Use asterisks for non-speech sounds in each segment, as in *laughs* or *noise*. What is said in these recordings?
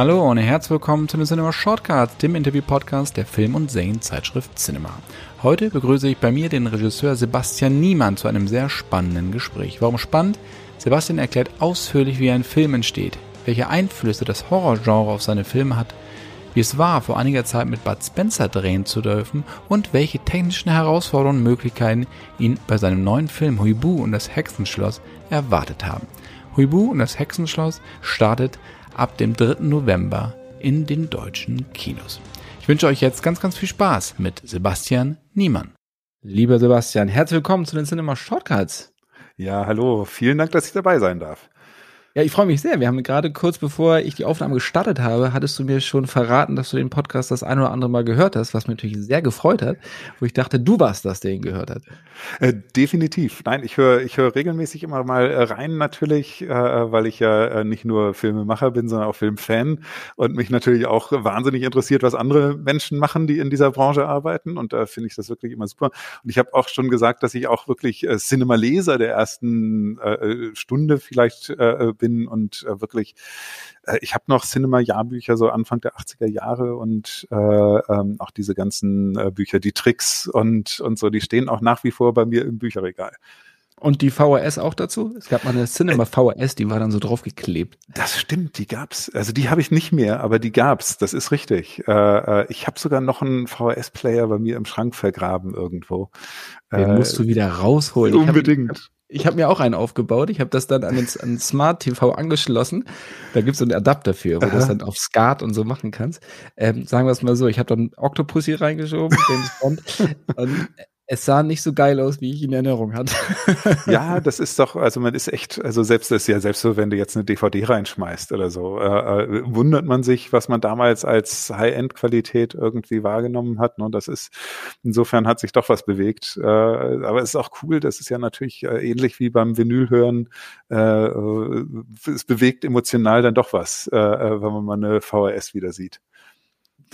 Hallo und herzlich willkommen zu den Cinema Shortcuts, dem Interview-Podcast der Film- und Serienzeitschrift Cinema. Heute begrüße ich bei mir den Regisseur Sebastian Niemann zu einem sehr spannenden Gespräch. Warum spannend? Sebastian erklärt ausführlich, wie ein Film entsteht, welche Einflüsse das Horrorgenre auf seine Filme hat, wie es war, vor einiger Zeit mit Bud Spencer drehen zu dürfen und welche technischen Herausforderungen und Möglichkeiten ihn bei seinem neuen Film Huibu und das Hexenschloss erwartet haben. Huibu und das Hexenschloss startet ab dem 3. November in den deutschen Kinos. Ich wünsche euch jetzt ganz, ganz viel Spaß mit Sebastian Niemann. Lieber Sebastian, herzlich willkommen zu den Cinema Shortcuts. Ja, hallo. Vielen Dank, dass ich dabei sein darf. Ja, ich freue mich sehr. Wir haben gerade kurz bevor ich die Aufnahme gestartet habe, hattest du mir schon verraten, dass du den Podcast das ein oder andere Mal gehört hast, was mich natürlich sehr gefreut hat, wo ich dachte, du warst das, der ihn gehört hat. Äh, definitiv. Nein, ich höre ich höre regelmäßig immer mal äh, rein natürlich, äh, weil ich ja äh, nicht nur Filmemacher bin, sondern auch Filmfan und mich natürlich auch wahnsinnig interessiert, was andere Menschen machen, die in dieser Branche arbeiten und da finde ich das wirklich immer super. Und ich habe auch schon gesagt, dass ich auch wirklich äh, Cinema-Leser der ersten äh, Stunde vielleicht äh, bin und äh, wirklich, äh, ich habe noch Cinema-Jahrbücher so Anfang der 80er Jahre und äh, ähm, auch diese ganzen äh, Bücher, die Tricks und, und so, die stehen auch nach wie vor bei mir im Bücherregal. Und die VHS auch dazu? Es gab mal eine Cinema VHS, die war dann so draufgeklebt. Das stimmt, die gab's. Also die habe ich nicht mehr, aber die gab's. Das ist richtig. Äh, äh ich habe sogar noch einen VHS-Player bei mir im Schrank vergraben irgendwo. Den äh, musst du wieder rausholen. Unbedingt. Ich habe mir auch einen aufgebaut. Ich habe das dann an den an Smart TV angeschlossen. Da gibt's so einen Adapter für, wo du das dann auf SCART und so machen kannst. Ähm, sagen wir es mal so, ich habe dann Octopus hier reingeschoben, James Bond. und es sah nicht so geil aus, wie ich in Erinnerung hatte. *laughs* ja, das ist doch, also man ist echt, also selbst das ja selbst so, wenn du jetzt eine DVD reinschmeißt oder so, äh, äh, wundert man sich, was man damals als High-End-Qualität irgendwie wahrgenommen hat. Ne? Das ist, insofern hat sich doch was bewegt. Äh, aber es ist auch cool, das ist ja natürlich äh, ähnlich wie beim Vinylhören. Äh, äh, es bewegt emotional dann doch was, wenn man mal eine VHS wieder sieht.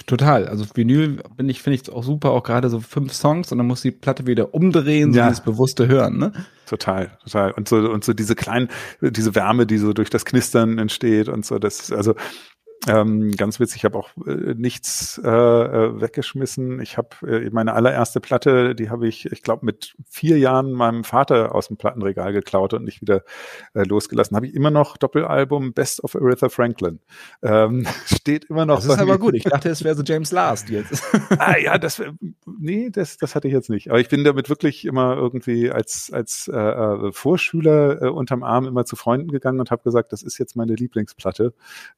Total. Also Vinyl bin ich, finde ich auch super, auch gerade so fünf Songs und dann muss die Platte wieder umdrehen, so ja. das bewusste Hören, ne? Total, total. Und so, und so diese kleinen, diese Wärme, die so durch das Knistern entsteht und so, das, also ähm, ganz witzig, ich habe auch äh, nichts äh, äh, weggeschmissen. Ich habe äh, meine allererste Platte, die habe ich, ich glaube, mit vier Jahren meinem Vater aus dem Plattenregal geklaut und nicht wieder äh, losgelassen. Habe ich immer noch Doppelalbum Best of Aretha Franklin. Ähm, *laughs* steht immer noch. Das ist aber gut. Ich *laughs* dachte, es wäre so James Last jetzt. *laughs* ah ja, das nee, das, das hatte ich jetzt nicht. Aber ich bin damit wirklich immer irgendwie als als äh, äh Vorschüler äh, unterm Arm immer zu Freunden gegangen und habe gesagt, das ist jetzt meine Lieblingsplatte.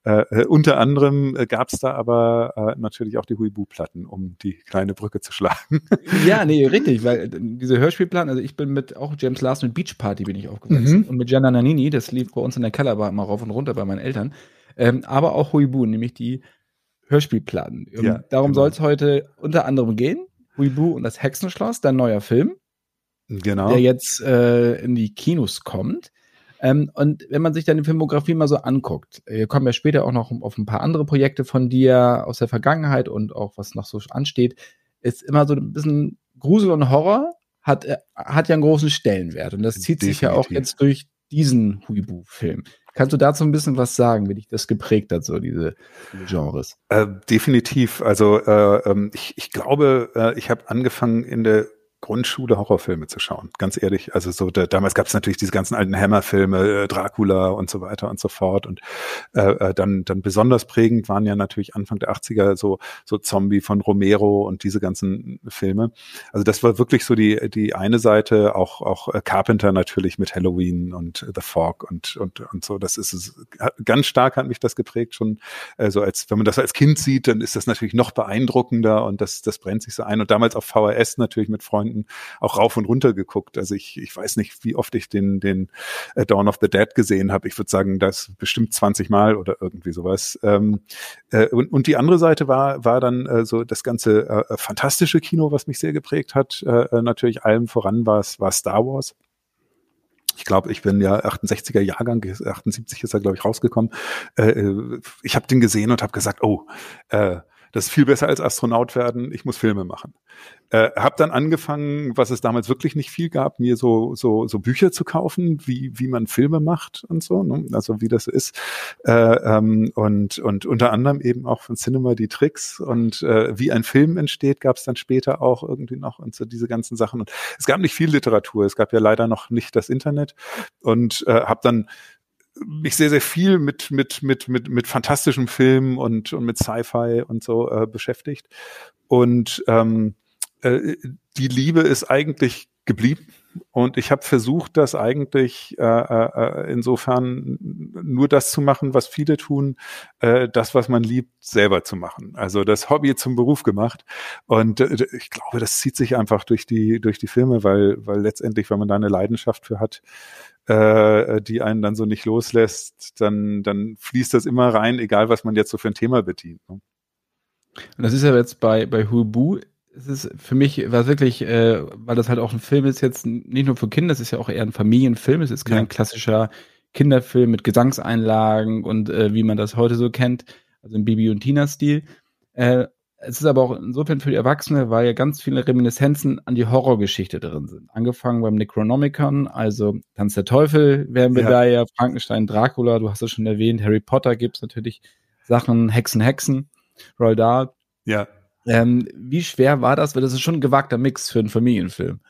Äh, äh unter anderem äh, gab es da aber äh, natürlich auch die Huibu-Platten, um die kleine Brücke zu schlagen. *laughs* ja, nee, richtig, weil äh, diese Hörspielplatten, also ich bin mit auch James Last mit Beach Party bin ich aufgewachsen mhm. und mit Gianna Nannini, das lief bei uns in der Kellerbar immer rauf und runter bei meinen Eltern, ähm, aber auch Huibu, nämlich die Hörspielplatten. Ähm, ja, darum genau. soll es heute unter anderem gehen. Huibu und das Hexenschloss, dein neuer Film. Genau. Der jetzt äh, in die Kinos kommt. Ähm, und wenn man sich deine Filmografie mal so anguckt, wir kommen ja später auch noch auf ein paar andere Projekte von dir aus der Vergangenheit und auch was noch so ansteht, ist immer so ein bisschen Grusel und Horror hat, äh, hat ja einen großen Stellenwert. Und das zieht Definitiv. sich ja auch jetzt durch diesen Huibu-Film. Kannst du dazu ein bisschen was sagen, wie dich das geprägt hat, so diese, diese Genres? Äh, definitiv. Also äh, ähm, ich, ich glaube, äh, ich habe angefangen in der Grundschule Horrorfilme zu schauen. Ganz ehrlich, also so da, damals gab es natürlich diese ganzen alten Hammerfilme, äh, Dracula und so weiter und so fort. Und äh, äh dann dann besonders prägend waren ja natürlich Anfang der 80er so so Zombie von Romero und diese ganzen Filme. Also das war wirklich so die die eine Seite, auch auch äh, Carpenter natürlich mit Halloween und The Fog und und und so. Das ist ganz stark hat mich das geprägt schon. Also als wenn man das als Kind sieht, dann ist das natürlich noch beeindruckender und das das brennt sich so ein. Und damals auf VHS natürlich mit Freunden Freunden auch rauf und runter geguckt. Also ich, ich weiß nicht, wie oft ich den, den äh, Dawn of the Dead gesehen habe. Ich würde sagen, das bestimmt 20 Mal oder irgendwie sowas. Ähm, äh, und, und die andere Seite war, war dann äh, so das ganze äh, fantastische Kino, was mich sehr geprägt hat. Äh, äh natürlich allem voran war es war Star Wars. Ich glaube, ich bin ja 68er Jahrgang, 78 ist er, glaube ich, rausgekommen. Äh, ich habe den gesehen und habe gesagt, oh, äh, Das ist viel besser als Astronaut werden. Ich muss Filme machen. Äh, hab dann angefangen, was es damals wirklich nicht viel gab, mir so so so Bücher zu kaufen, wie wie man Filme macht und so, ne? also wie das ist. Äh, ähm, und und unter anderem eben auch von Cinema die Tricks und äh, wie ein Film entsteht, gab es dann später auch irgendwie noch und so diese ganzen Sachen. Und es gab nicht viel Literatur. Es gab ja leider noch nicht das Internet und äh, habe dann mich sehr, sehr viel mit, mit, mit, mit, mit fantastischen Filmen und, und mit Sci-Fi und so äh, beschäftigt. Und ähm, äh, die Liebe ist eigentlich geblieben. Und ich habe versucht, das eigentlich äh, äh, insofern nur das zu machen, was viele tun, äh, das, was man liebt, selber zu machen. Also das Hobby zum Beruf gemacht. Und äh, ich glaube, das zieht sich einfach durch die durch die Filme, weil weil letztendlich, wenn man da eine Leidenschaft für hat, äh, die einen dann so nicht loslässt, dann, dann fließt das immer rein, egal was man jetzt so für ein Thema bedient. Ne? Und das ist ja jetzt bei, bei Hubu, es ist für mich war wirklich, äh, weil das halt auch ein Film ist, jetzt nicht nur für Kinder, es ist ja auch eher ein Familienfilm, es ist kein ja. klassischer Kinderfilm mit Gesangseinlagen und äh, wie man das heute so kennt, also im Bibi und Tina-Stil. Äh, es ist aber auch insofern für die Erwachsene, weil ja ganz viele Reminiszenzen an die Horrorgeschichte drin sind. Angefangen beim Necronomicon, also Tanz der Teufel wären wir ja. da ja, Frankenstein, Dracula, du hast es schon erwähnt, Harry Potter gibt's natürlich Sachen, Hexen, Hexen, Roll Dahl. Ja. Ähm, wie schwer war das? Weil das ist schon ein gewagter Mix für einen Familienfilm.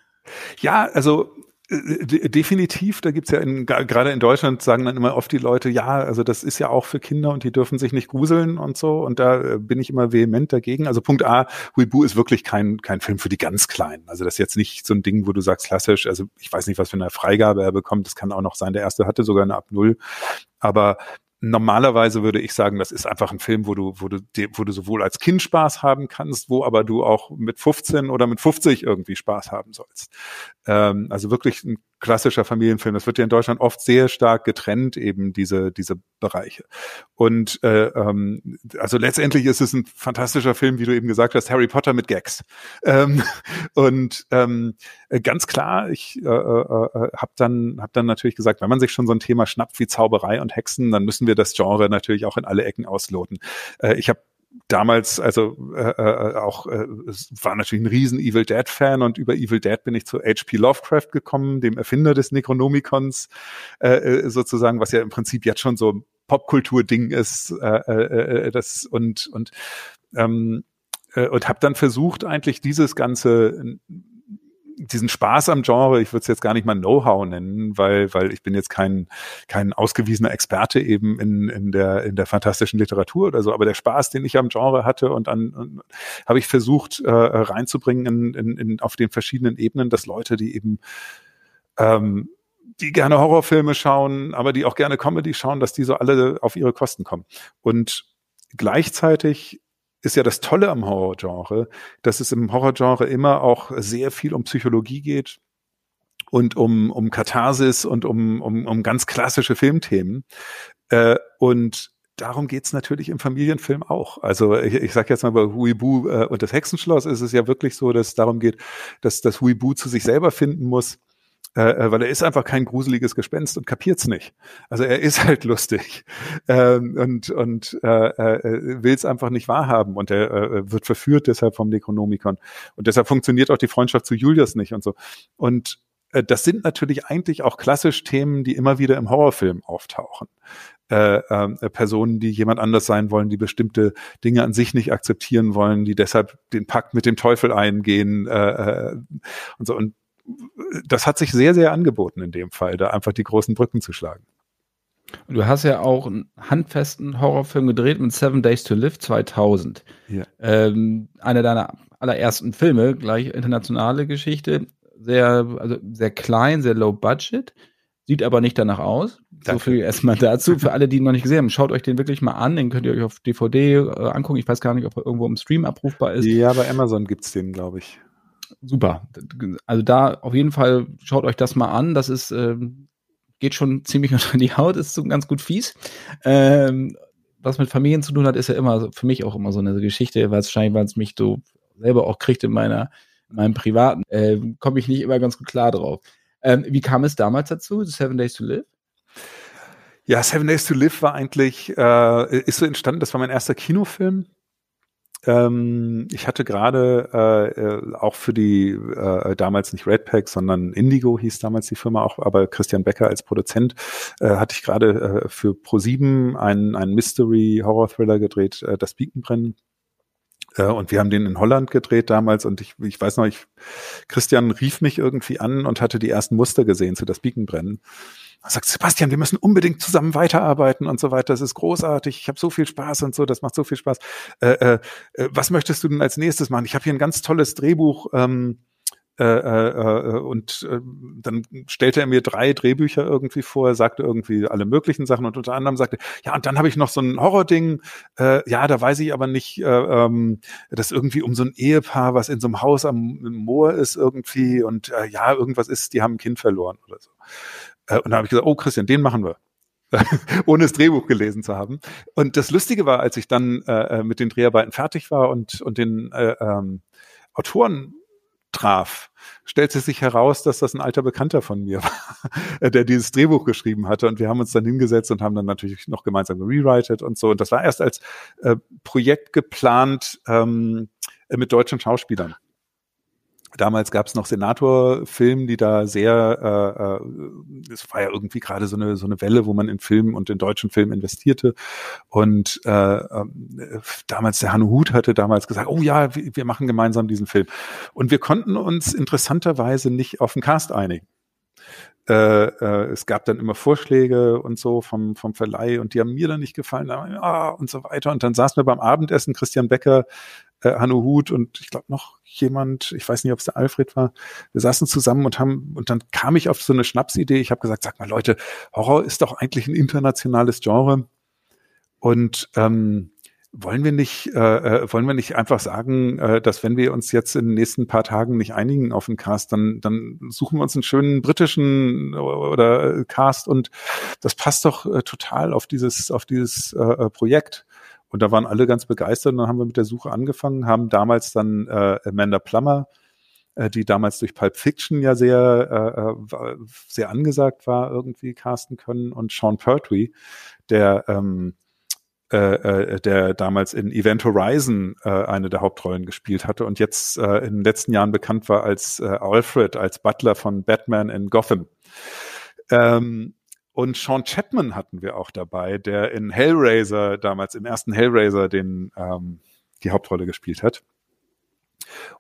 Ja, also äh, definitiv, da gibt's ja in, gerade in Deutschland sagen dann immer oft die Leute, ja, also das ist ja auch für Kinder und die dürfen sich nicht gruseln und so. Und da äh, bin ich immer vehement dagegen. Also Punkt A, Huibu ist wirklich kein, kein Film für die ganz Kleinen. Also das ist jetzt nicht so ein Ding, wo du sagst klassisch, also ich weiß nicht, was für eine Freigabe er bekommt. Das kann auch noch sein. Der erste hatte sogar eine ab Null. Aber normalerweise würde ich sagen, das ist einfach ein Film, wo du, wo du, wo du sowohl als Kind Spaß haben kannst, wo aber du auch mit 15 oder mit 50 irgendwie Spaß haben sollst. Ähm, also wirklich ein klassischer Familienfilm. Das wird ja in Deutschland oft sehr stark getrennt, eben diese, diese Bereiche. Und äh, ähm, also letztendlich ist es ein fantastischer Film, wie du eben gesagt hast, Harry Potter mit Gags. Ähm, *laughs* und ähm, ganz klar, ich äh, äh, äh habe dann, hab dann natürlich gesagt, wenn man sich schon so ein Thema schnappt wie Zauberei und Hexen, dann müssen wir das Genre natürlich auch in alle Ecken ausloten. Äh, ich habe damals, also äh, äh, auch, äh, war natürlich ein riesen Evil Dead Fan und über Evil Dead bin ich zu H.P. Lovecraft gekommen, dem Erfinder des Necronomicons, äh, äh, sozusagen, was ja im Prinzip jetzt schon so Popkultur-Ding ist, äh, äh, äh, das und und ähm, äh, und habe dann versucht eigentlich dieses ganze diesen Spaß am Genre, ich würde es jetzt gar nicht mal Know-how nennen, weil, weil ich bin jetzt kein, kein ausgewiesener Experte eben in, in, der, in der fantastischen Literatur oder so, aber der Spaß, den ich am Genre hatte und an, habe ich versucht äh, reinzubringen in, in, in, auf den verschiedenen Ebenen, dass Leute, die eben ähm, die gerne Horrorfilme schauen, aber die auch gerne Comedy schauen, dass die so alle auf ihre Kosten kommen. Und gleichzeitig ist ja das Tolle am Horrorgenre, dass es im Horrorgenre immer auch sehr viel um Psychologie geht und um, um Katharsis und um, um, um ganz klassische Filmthemen. Äh, und darum geht's natürlich im Familienfilm auch. Also ich, ich sage jetzt mal bei Huibu äh, und das Hexenschloss ist es ja wirklich so, dass es darum geht, dass das Huibu zu sich selber finden muss äh, äh, weil er ist einfach kein gruseliges Gespenst und kapiert's nicht. Also er ist halt lustig ähm, und und äh, äh, will es einfach nicht wahrhaben und er äh, wird verführt deshalb vom Necronomicon und deshalb funktioniert auch die Freundschaft zu Julius nicht und so und äh, das sind natürlich eigentlich auch klassisch Themen, die immer wieder im Horrorfilm auftauchen. Äh, äh, Personen, die jemand anders sein wollen, die bestimmte Dinge an sich nicht akzeptieren wollen, die deshalb den Pakt mit dem Teufel eingehen äh, äh und so. Und das hat sich sehr, sehr angeboten in dem Fall, da einfach die großen Brücken zu schlagen. Du hast ja auch einen handfesten Horrorfilm gedreht mit Seven Days to Live 2000. Ja. Ähm, einer deiner allerersten Filme, gleich internationale Geschichte, sehr, also sehr klein, sehr low budget, sieht aber nicht danach aus. Danke. So viel erstmal dazu. Für alle, die ihn noch nicht gesehen haben, schaut euch den wirklich mal an. Den könnt ihr euch auf DVD äh, angucken. Ich weiß gar nicht, ob er irgendwo im Stream abrufbar ist. Ja, bei Amazon gibt's den, glaube ich super. Also da auf jeden Fall schaut euch das mal an. Das ist, ähm, geht schon ziemlich *laughs* unter die Haut, ist so ganz gut fies. Ähm, was mit Familien zu tun hat, ist ja immer für mich auch immer so eine Geschichte, wahrscheinlich, weil es mich so selber auch kriegt in meiner, in meinem privaten, äh, komme ich nicht immer ganz gut klar drauf. Ähm, wie kam es damals dazu, Seven Days to Live? Ja, Seven Days to Live war eigentlich, äh, ist so entstanden, das war mein erster Kinofilm ähm, ich hatte gerade äh, äh, auch für die äh, damals nicht Redpack, sondern Indigo hieß damals die Firma auch, aber Christian Becker als Produzent äh, hatte ich gerade äh, für Pro7 einen, einen Mystery-Horror-Thriller gedreht, äh, Das Beaconbrennen. Äh, und wir haben den in Holland gedreht damals und ich, ich weiß noch, ich, Christian rief mich irgendwie an und hatte die ersten Muster gesehen zu Das Beaconbrennen. Er sagt, Sebastian, wir müssen unbedingt zusammen weiterarbeiten und so weiter. Das ist großartig. Ich habe so viel Spaß und so. Das macht so viel Spaß. Äh, äh, äh was möchtest du denn als nächstes machen? Ich habe hier ein ganz tolles Drehbuch. Ähm, äh, äh, äh, und äh, dann stellte er mir drei Drehbücher irgendwie vor, sagte irgendwie alle möglichen Sachen und unter anderem sagte, ja, und dann habe ich noch so ein Horror-Ding, äh, ja, da weiß ich aber nicht, äh, ähm, das irgendwie um so ein Ehepaar, was in so einem Haus am Moor ist irgendwie und äh, ja, irgendwas ist, die haben ein Kind verloren oder so. Äh, und da habe ich gesagt, oh Christian, den machen wir. *laughs* ohne das Drehbuch gelesen zu haben. Und das Lustige war, als ich dann äh, äh, mit den Dreharbeiten fertig war und, und den äh, ähm, Autoren traf, stellte sich heraus, dass das ein alter Bekannter von mir *laughs* war, der dieses Drehbuch geschrieben hatte. Und wir haben uns dann hingesetzt und haben dann natürlich noch gemeinsam rewritet und so. Und das war erst als äh, Projekt geplant ähm, mit deutschen Schauspielern. Damals gab es noch Senator-Film, die da sehr, äh, äh, es war ja irgendwie gerade so eine so eine Welle, wo man in Film und in deutschen Film investierte. Und äh, äh, damals der Hanno Huth hatte damals gesagt, oh ja, wir, wir machen gemeinsam diesen Film. Und wir konnten uns interessanterweise nicht auf den Cast einigen. Äh, äh, es gab dann immer Vorschläge und so vom, vom Verleih und die haben mir dann nicht gefallen ah, und so weiter. Und dann saßen wir beim Abendessen, Christian Becker, äh, Hanno Huth und ich glaube noch jemand, ich weiß nicht, ob es der Alfred war. Wir saßen zusammen und haben, und dann kam ich auf so eine Schnapsidee. Ich habe gesagt, sag mal Leute, Horror ist doch eigentlich ein internationales Genre. Und ähm, wollen wir nicht, äh, äh, wollen wir nicht einfach sagen, äh, dass wenn wir uns jetzt in den nächsten paar Tagen nicht einigen auf den Cast, dann, dann suchen wir uns einen schönen britischen oder Cast und das passt doch äh, total auf dieses, auf dieses äh, äh Projekt. Und da waren alle ganz begeistert und dann haben wir mit der Suche angefangen, haben damals dann äh, Amanda Plummer, äh, die damals durch Pulp Fiction ja sehr, äh, äh sehr angesagt war, irgendwie casten können und Sean Pertwee, der ähm, äh, äh, der damals in Event Horizon äh, eine der Hauptrollen gespielt hatte und jetzt äh, in den letzten Jahren bekannt war als äh, Alfred, als Butler von Batman in Gotham. Ähm, und Sean Chapman hatten wir auch dabei, der in Hellraiser, damals im ersten Hellraiser, den ähm, die Hauptrolle gespielt hat.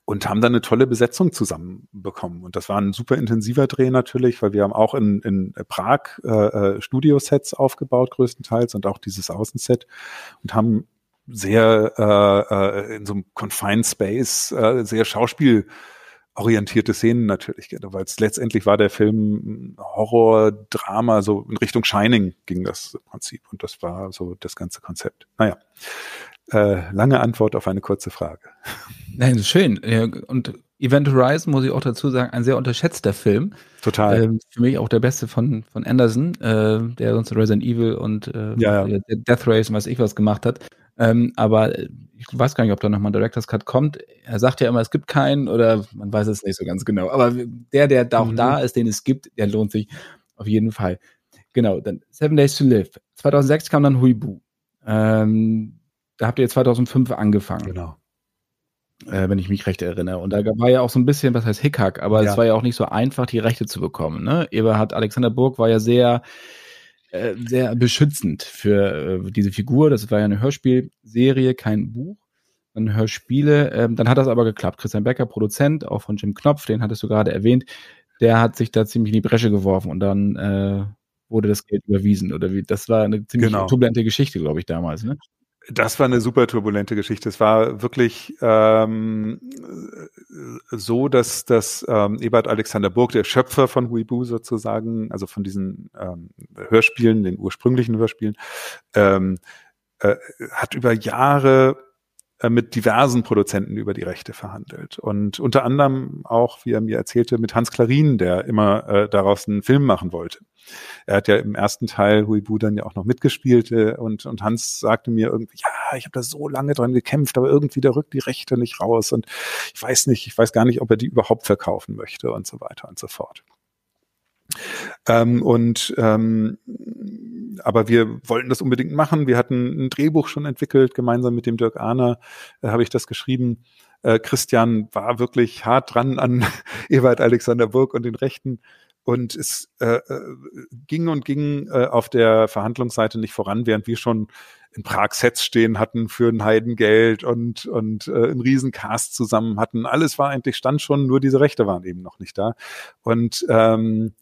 Und haben dann eine tolle Besetzung zusammenbekommen. Und das war ein super intensiver Dreh natürlich, weil wir haben auch in, in Prag äh, äh Studiosets aufgebaut, größtenteils, und auch dieses Außenset und haben sehr äh, äh, in so einem Confined Space äh, sehr Schauspiel orientierte Szenen natürlich, weil es letztendlich war der Film Horror, Drama, so in Richtung Shining ging das Prinzip und das war so das ganze Konzept. Naja, äh, lange Antwort auf eine kurze Frage. Nein, schön. Und Event Horizon, muss ich auch dazu sagen, ein sehr unterschätzter Film. Total. Ähm, für mich auch der beste von, von Anderson, äh, der sonst Resident Evil und äh, ja, ja. Death Race und was ich was gemacht hat. Ähm, aber ich weiß gar nicht, ob da nochmal ein Director's Cut kommt. Er sagt ja immer, es gibt keinen oder man weiß es nicht so ganz genau. Aber der, der da auch mhm. da ist, den es gibt, der lohnt sich auf jeden Fall. Genau, dann Seven Days to Live. 2006 kam dann Huibu. Ähm, da habt ihr 2005 angefangen. Genau. Äh, wenn ich mich recht erinnere. Und da war ja auch so ein bisschen, was heißt Hickhack, aber ja. es war ja auch nicht so einfach, die Rechte zu bekommen. Ne? Eberhard Alexander Burg war ja sehr äh, sehr beschützend für äh, diese Figur. Das war ja eine Hörspielserie, kein Buch. Dann Hörspiele. Ähm, dann hat das aber geklappt. Christian Becker, Produzent, auch von Jim Knopf, den hattest du gerade erwähnt, der hat sich da ziemlich in die Bresche geworfen und dann äh, wurde das Geld überwiesen. Oder wie? Das war eine ziemlich genau. turbulente Geschichte, glaube ich, damals. Ne? Das war eine super turbulente Geschichte. Es war wirklich ähm, so, dass, dass ähm, Ebert Alexander Burg, der Schöpfer von Huibu sozusagen, also von diesen ähm, Hörspielen, den ursprünglichen Hörspielen, ähm, äh, hat über Jahre mit diversen Produzenten über die Rechte verhandelt. Und unter anderem auch, wie er mir erzählte, mit Hans Klarin, der immer äh, daraus einen Film machen wollte. Er hat ja im ersten Teil Huibu dann ja auch noch mitgespielt äh, und, und Hans sagte mir irgendwie, ja, ich habe da so lange dran gekämpft, aber irgendwie da rückt die Rechte nicht raus und ich weiß nicht, ich weiß gar nicht, ob er die überhaupt verkaufen möchte und so weiter und so fort. Ähm, und ähm, aber wir wollten das unbedingt machen. Wir hatten ein Drehbuch schon entwickelt, gemeinsam mit dem Dirk Ahner äh, habe ich das geschrieben. Äh, Christian war wirklich hart dran an *laughs* Ewald Alexander Burg und den Rechten. Und es äh, äh, ging und ging äh, auf der Verhandlungsseite nicht voran, während wir schon in Prag Sets stehen hatten für ein Heidengeld und, und äh, einen riesen Cast zusammen hatten. Alles war eigentlich, stand schon, nur diese Rechte waren eben noch nicht da. Und ähm,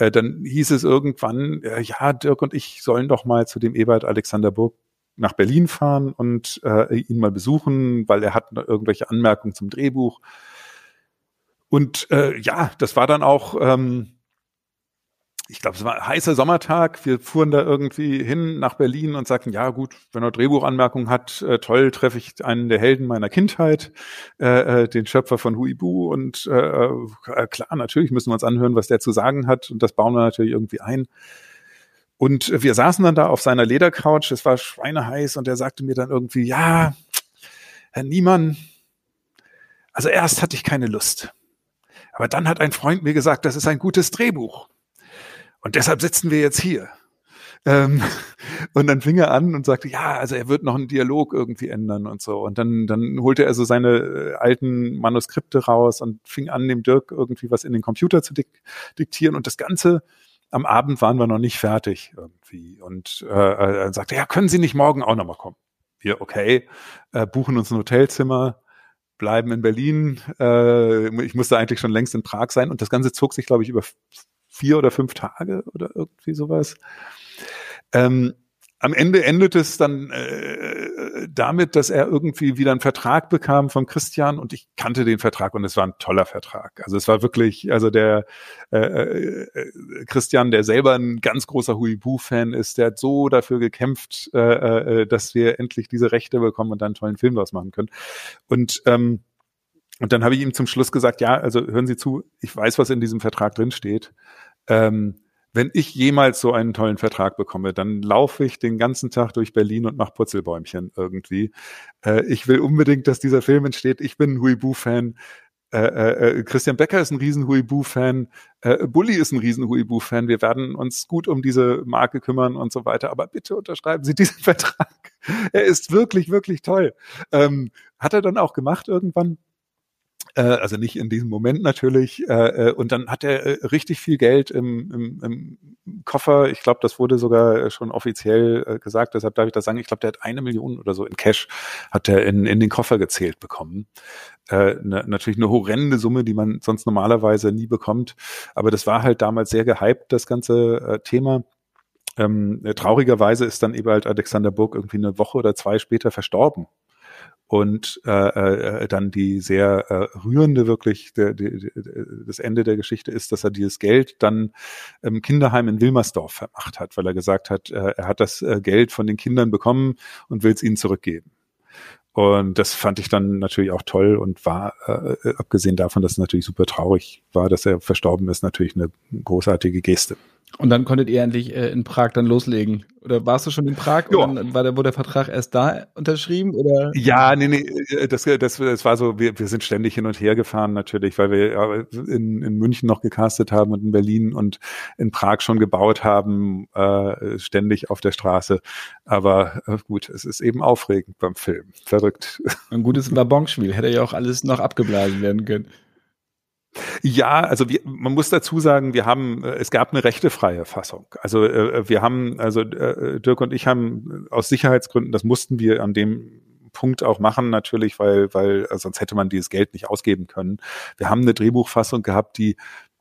äh, dann hieß es irgendwann, äh, ja, Dirk und ich sollen doch mal zu dem Ewald Alexander Burg nach Berlin fahren und äh, ihn mal besuchen, weil er hat irgendwelche Anmerkungen zum Drehbuch. Und äh, ja, das war dann auch, ähm, ich glaube, es war ein heißer Sommertag. Wir fuhren da irgendwie hin nach Berlin und sagten, ja gut, wenn er Drehbuchanmerkungen hat, äh, toll, treffe ich einen der Helden meiner Kindheit, äh, äh, den Schöpfer von Huibu. Und äh, äh, klar, natürlich müssen wir uns anhören, was der zu sagen hat. Und das bauen wir natürlich irgendwie ein. Und wir saßen dann da auf seiner Ledercouch, es war schweineheiß und er sagte mir dann irgendwie, ja, Herr Niemann, also erst hatte ich keine Lust. Aber dann hat ein Freund mir gesagt, das ist ein gutes Drehbuch. Und deshalb sitzen wir jetzt hier. Ähm, *laughs* und dann fing er an und sagte, ja, also er wird noch einen Dialog irgendwie ändern und so. Und dann, dann holte er so seine äh, alten Manuskripte raus und fing an, dem Dirk irgendwie was in den Computer zu dik diktieren. Und das Ganze am Abend waren wir noch nicht fertig irgendwie. Und äh, er sagte, ja, können Sie nicht morgen auch nochmal kommen? Wir, okay, äh, buchen uns ein Hotelzimmer, bleiben in Berlin. Äh, ich musste eigentlich schon längst in Prag sein. Und das Ganze zog sich, glaube ich, über vier oder fünf Tage oder irgendwie sowas. Ähm, am Ende endet es dann äh, damit, dass er irgendwie wieder einen Vertrag bekam von Christian und ich kannte den Vertrag und es war ein toller Vertrag. Also es war wirklich, also der äh, äh, Christian, der selber ein ganz großer Huibu-Fan ist, der hat so dafür gekämpft, äh, äh, dass wir endlich diese Rechte bekommen und dann einen tollen Film draus machen können. Und ähm, und dann habe ich ihm zum Schluss gesagt, ja, also hören Sie zu, ich weiß, was in diesem Vertrag drin steht. Ähm, wenn ich jemals so einen tollen Vertrag bekomme, dann laufe ich den ganzen Tag durch Berlin und mache Putzelbäumchen irgendwie. Äh, ich will unbedingt, dass dieser Film entsteht. Ich bin ein Huibu-Fan. Äh, äh, äh, Christian Becker ist ein riesen Huibu-Fan. Äh, Bully ist ein riesen Huibu-Fan. Wir werden uns gut um diese Marke kümmern und so weiter. Aber bitte unterschreiben Sie diesen *laughs* Vertrag. er ist wirklich, wirklich toll. Ähm, hat er dann auch gemacht irgendwann äh, also nicht in diesem Moment natürlich. Äh, äh, und dann hat er äh, richtig viel Geld im, im, im Koffer. Ich glaube, das wurde sogar schon offiziell äh, gesagt. Deshalb darf ich das sagen. Ich glaube, der hat eine Million oder so in Cash hat er in, in den Koffer gezählt bekommen. Äh, ne, natürlich eine horrende Summe, die man sonst normalerweise nie bekommt. Aber das war halt damals sehr gehypt, das ganze äh, Thema. Ähm, traurigerweise ist dann eben halt Alexander Burg irgendwie eine Woche oder zwei später verstorben und äh, äh, dann die sehr äh, rührende wirklich der, der, der, das Ende der Geschichte ist, dass er dieses Geld dann im Kinderheim in Wilmersdorf vermacht hat, weil er gesagt hat, äh, er hat das äh, Geld von den Kindern bekommen und will es ihnen zurückgeben. Und das fand ich dann natürlich auch toll und war, äh, abgesehen davon, dass es natürlich super traurig war, dass er verstorben ist, natürlich eine großartige Geste. Und dann konntet ihr endlich äh, in Prag dann loslegen. Oder warst du schon in Prag? Ja. Oder war der, wurde der Vertrag erst da unterschrieben? Oder? Ja, nee, nee, äh, das, das, das war so, wir, wir sind ständig hin und her gefahren natürlich, weil wir in, in München noch gecastet haben und in Berlin und in Prag schon gebaut haben, äh, ständig auf der Straße. Aber äh, gut, es ist eben aufregend beim Film. Verrückt. Ein gutes Wabonspiel. Hätte ja auch alles noch abgeblasen werden können. Ja, also wir, man muss dazu sagen, wir haben, äh, es gab eine rechtefreie Fassung. Also äh, wir haben, also äh, Dirk und ich haben aus Sicherheitsgründen, das mussten wir an dem Punkt auch machen natürlich, weil, weil sonst hätte man dieses Geld nicht ausgeben können. Wir haben eine Drehbuchfassung gehabt, die,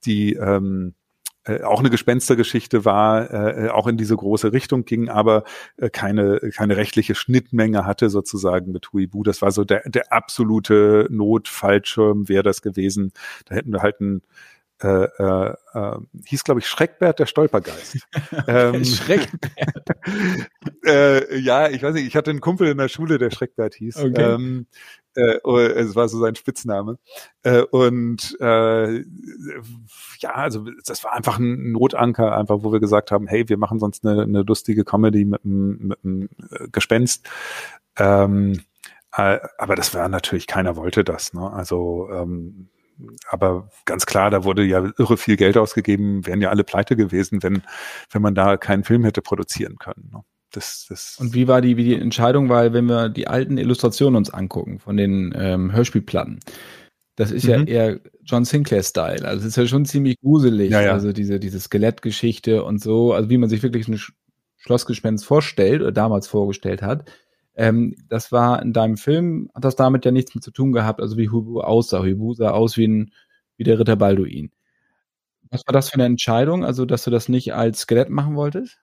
die ähm, äh, auch eine Gespenstergeschichte war, äh, äh, auch in diese große Richtung ging, aber äh, keine, keine rechtliche Schnittmenge hatte sozusagen mit Huibu. Das war so der, der absolute Notfallschirm wäre das gewesen. Da hätten wir halt ein äh, äh, äh, hieß, glaube ich, Schreckbert der Stolpergeist. *laughs* ähm, Schreckbert. *laughs* äh, ja, ich weiß nicht, ich hatte einen Kumpel in der Schule, der Schreckbert hieß. Okay. Ähm, äh, oh, es war so sein Spitzname. Äh, und äh, ja, also das war einfach ein Notanker, einfach, wo wir gesagt haben, hey, wir machen sonst eine, eine lustige Comedy mit einem, äh, Gespenst. Ähm, äh, aber das war natürlich, keiner wollte das. Ne? Also ähm, aber ganz klar, da wurde ja irre viel Geld ausgegeben, wären ja alle pleite gewesen, wenn, wenn man da keinen Film hätte produzieren können. Ne? Das, das Und wie war die, wie die Entscheidung? Weil wenn wir die alten Illustrationen uns angucken von den ähm, Hörspielplatten, das ist mhm. ja eher John Sinclair-Style. Also es ist ja schon ziemlich gruselig. Ja, ja. Also diese, diese Skelettgeschichte und so, also wie man sich wirklich ein Schlossgespenst vorstellt oder damals vorgestellt hat. Ähm, das war in deinem Film, hat das damit ja nichts mit zu tun gehabt, also wie Hubu aussah. Hubu sah aus wie, ein, wie der Ritter Balduin. Was war das für eine Entscheidung, also dass du das nicht als Skelett machen wolltest?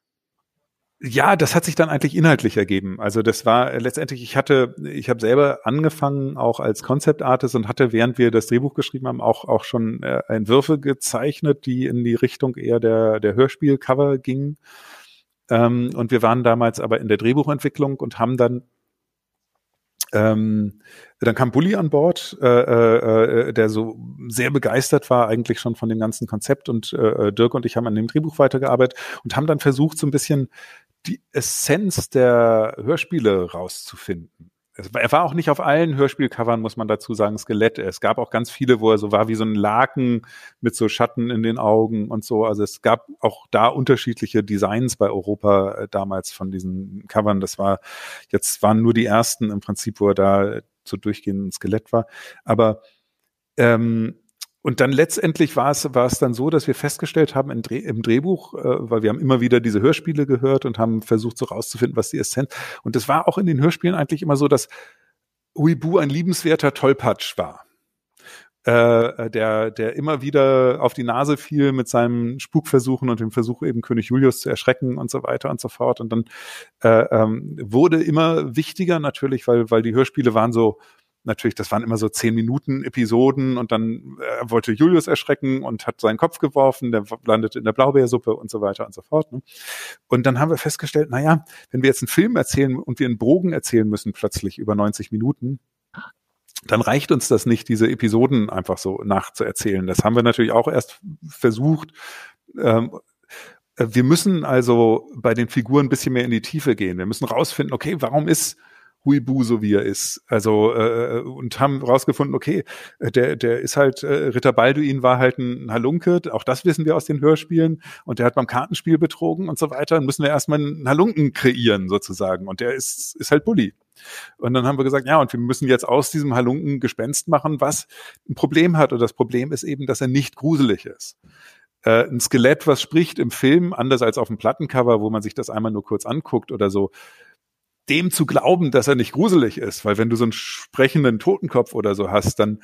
Ja, das hat sich dann eigentlich inhaltlich ergeben. Also das war äh, letztendlich, ich hatte, ich habe selber angefangen auch als Concept Artist und hatte, während wir das Drehbuch geschrieben haben, auch auch schon äh, Entwürfe gezeichnet, die in die Richtung eher der der Hörspielcover gingen. Ähm, und wir waren damals aber in der Drehbuchentwicklung und haben dann ähm, dann kam Bully an Bord, äh, äh, äh, der so sehr begeistert war eigentlich schon von dem ganzen Konzept und äh, Dirk und ich haben an dem Drehbuch weitergearbeitet und haben dann versucht, so ein bisschen die Essenz der Hörspiele rauszufinden er war auch nicht auf allen Hörspielcovern, muss man dazu sagen, Skelett. Es gab auch ganz viele, wo er so war wie so ein Laken mit so Schatten in den Augen und so. Also es gab auch da unterschiedliche Designs bei Europa äh, damals von diesen Covern. Das war, jetzt waren nur die ersten im Prinzip, wo er da so durchgehend ein Skelett war. Aber ähm, und dann letztendlich war es, war es dann so, dass wir festgestellt haben im, Dreh, im Drehbuch, äh, weil wir haben immer wieder diese Hörspiele gehört und haben versucht, so rauszufinden, was die Essenz. Und das war auch in den Hörspielen eigentlich immer so, dass Uibu ein liebenswerter Tollpatsch war. Äh, der, der immer wieder auf die Nase fiel mit seinen Spukversuchen und dem Versuch eben König Julius zu erschrecken und so weiter und so fort. Und dann äh, ähm, wurde immer wichtiger natürlich, weil, weil die Hörspiele waren so, natürlich, das waren immer so zehn Minuten Episoden und dann äh, wollte Julius erschrecken und hat seinen Kopf geworfen, der landete in der Blaubeersuppe und so weiter und so fort. Ne? Und dann haben wir festgestellt, na ja, wenn wir jetzt einen Film erzählen und wir einen Bogen erzählen müssen plötzlich über 90 Minuten, dann reicht uns das nicht, diese Episoden einfach so nachzuerzählen. Das haben wir natürlich auch erst versucht. Ähm, wir müssen also bei den Figuren ein bisschen mehr in die Tiefe gehen. Wir müssen rausfinden, okay, warum ist Huibu, so wie er ist. Also äh, und haben rausgefunden, okay, der der ist halt äh, Ritter Balduin war halt ein Halunke, auch das wissen wir aus den Hörspielen und der hat beim Kartenspiel betrogen und so weiter. Müssen wir erstmal einen Halunken kreieren sozusagen und der ist ist halt Bully. Und dann haben wir gesagt, ja, und wir müssen jetzt aus diesem Halunken Gespenst machen, was ein Problem hat. Und das Problem ist eben, dass er nicht gruselig ist äh, ein Skelett, was spricht im Film, anders als auf dem Plattencover, wo man sich das einmal nur kurz anguckt oder so, dem zu glauben, dass er nicht gruselig ist, weil wenn du so einen sprechenden Totenkopf oder so hast, dann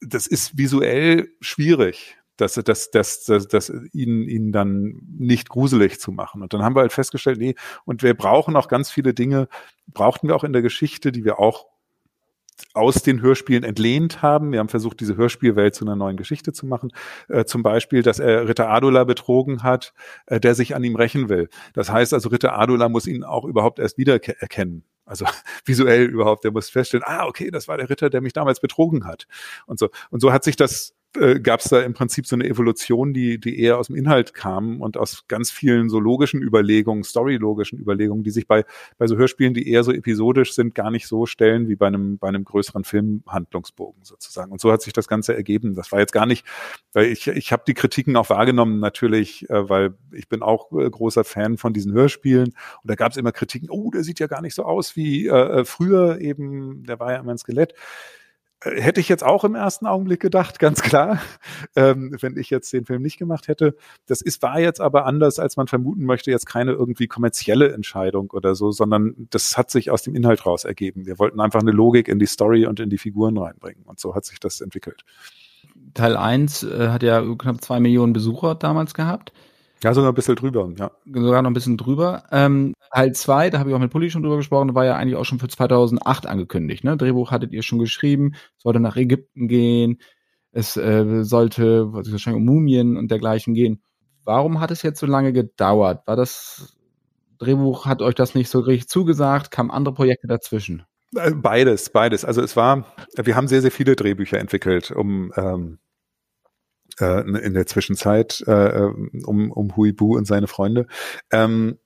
das ist visuell schwierig, dass das, das, das, das ihn, ihn dann nicht gruselig zu machen. Und dann haben wir halt festgestellt, nee, und wir brauchen auch ganz viele Dinge, brauchten wir auch in der Geschichte, die wir auch aus den Hörspielen entlehnt haben. Wir haben versucht, diese Hörspielwelt zu einer neuen Geschichte zu machen. Äh, zum Beispiel, dass er Ritter Adula betrogen hat, äh, der sich an ihm rächen will. Das heißt also, Ritter Adula muss ihn auch überhaupt erst wiedererkennen. Also *laughs* visuell überhaupt, der muss feststellen, ah, okay, das war der Ritter, der mich damals betrogen hat. Und so. Und so hat sich das äh, gab es da im Prinzip so eine Evolution, die, die eher aus dem Inhalt kam und aus ganz vielen so logischen Überlegungen, storylogischen Überlegungen, die sich bei, bei so Hörspielen, die eher so episodisch sind, gar nicht so stellen wie bei einem, bei einem größeren Filmhandlungsbogen sozusagen. Und so hat sich das Ganze ergeben. Das war jetzt gar nicht, weil ich, ich habe die Kritiken auch wahrgenommen natürlich, äh, weil ich bin auch äh, großer Fan von diesen Hörspielen und da gab es immer Kritiken, oh, der sieht ja gar nicht so aus wie äh, äh früher eben, der war ja immer ein Skelett. Hätte ich jetzt auch im ersten Augenblick gedacht, ganz klar, ähm, wenn ich jetzt den Film nicht gemacht hätte. Das ist, war jetzt aber anders, als man vermuten möchte, jetzt keine irgendwie kommerzielle Entscheidung oder so, sondern das hat sich aus dem Inhalt raus ergeben. Wir wollten einfach eine Logik in die Story und in die Figuren reinbringen und so hat sich das entwickelt. Teil 1 äh, hat ja knapp zwei Millionen Besucher damals gehabt. Ja, sogar ein bisschen drüber, ja. Sogar noch ein bisschen drüber. Ähm, Teil 2, da habe ich auch mit Pulli schon drüber gesprochen, war ja eigentlich auch schon für 2008 angekündigt. Ne? Drehbuch hattet ihr schon geschrieben, sollte nach Ägypten gehen, es äh, sollte wahrscheinlich um Mumien und dergleichen gehen. Warum hat es jetzt so lange gedauert? War das Drehbuch, hat euch das nicht so richtig zugesagt? Kamen andere Projekte dazwischen? Äh, beides, beides. Also es war, wir haben sehr, sehr viele Drehbücher entwickelt, um ähm, äh, in der Zwischenzeit äh, um, um Huibu und seine Freunde. Ähm,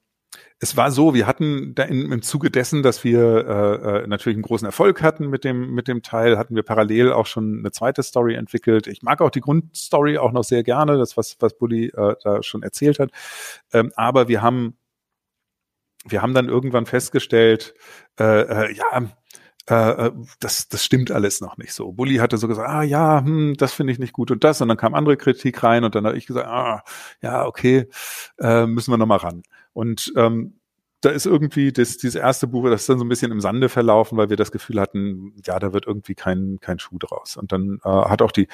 es war so, wir hatten da in, im Zuge dessen, dass wir äh, äh, natürlich einen großen Erfolg hatten mit dem mit dem Teil, hatten wir parallel auch schon eine zweite Story entwickelt. Ich mag auch die Grundstory auch noch sehr gerne, das was was Bully äh, da schon erzählt hat. Ähm, aber wir haben wir haben dann irgendwann festgestellt, äh, äh, ja, äh, äh, das, das stimmt alles noch nicht so. Bully hatte so gesagt, ah ja, hm, das finde ich nicht gut und das. Und dann kam andere Kritik rein und dann habe ich gesagt, ah, ja, okay, äh, müssen wir nochmal ran. Und ähm, da ist irgendwie das, dieses erste Buch, das ist dann so ein bisschen im Sande verlaufen, weil wir das Gefühl hatten, ja, da wird irgendwie kein, kein Schuh draus. Und dann äh, hat auch die,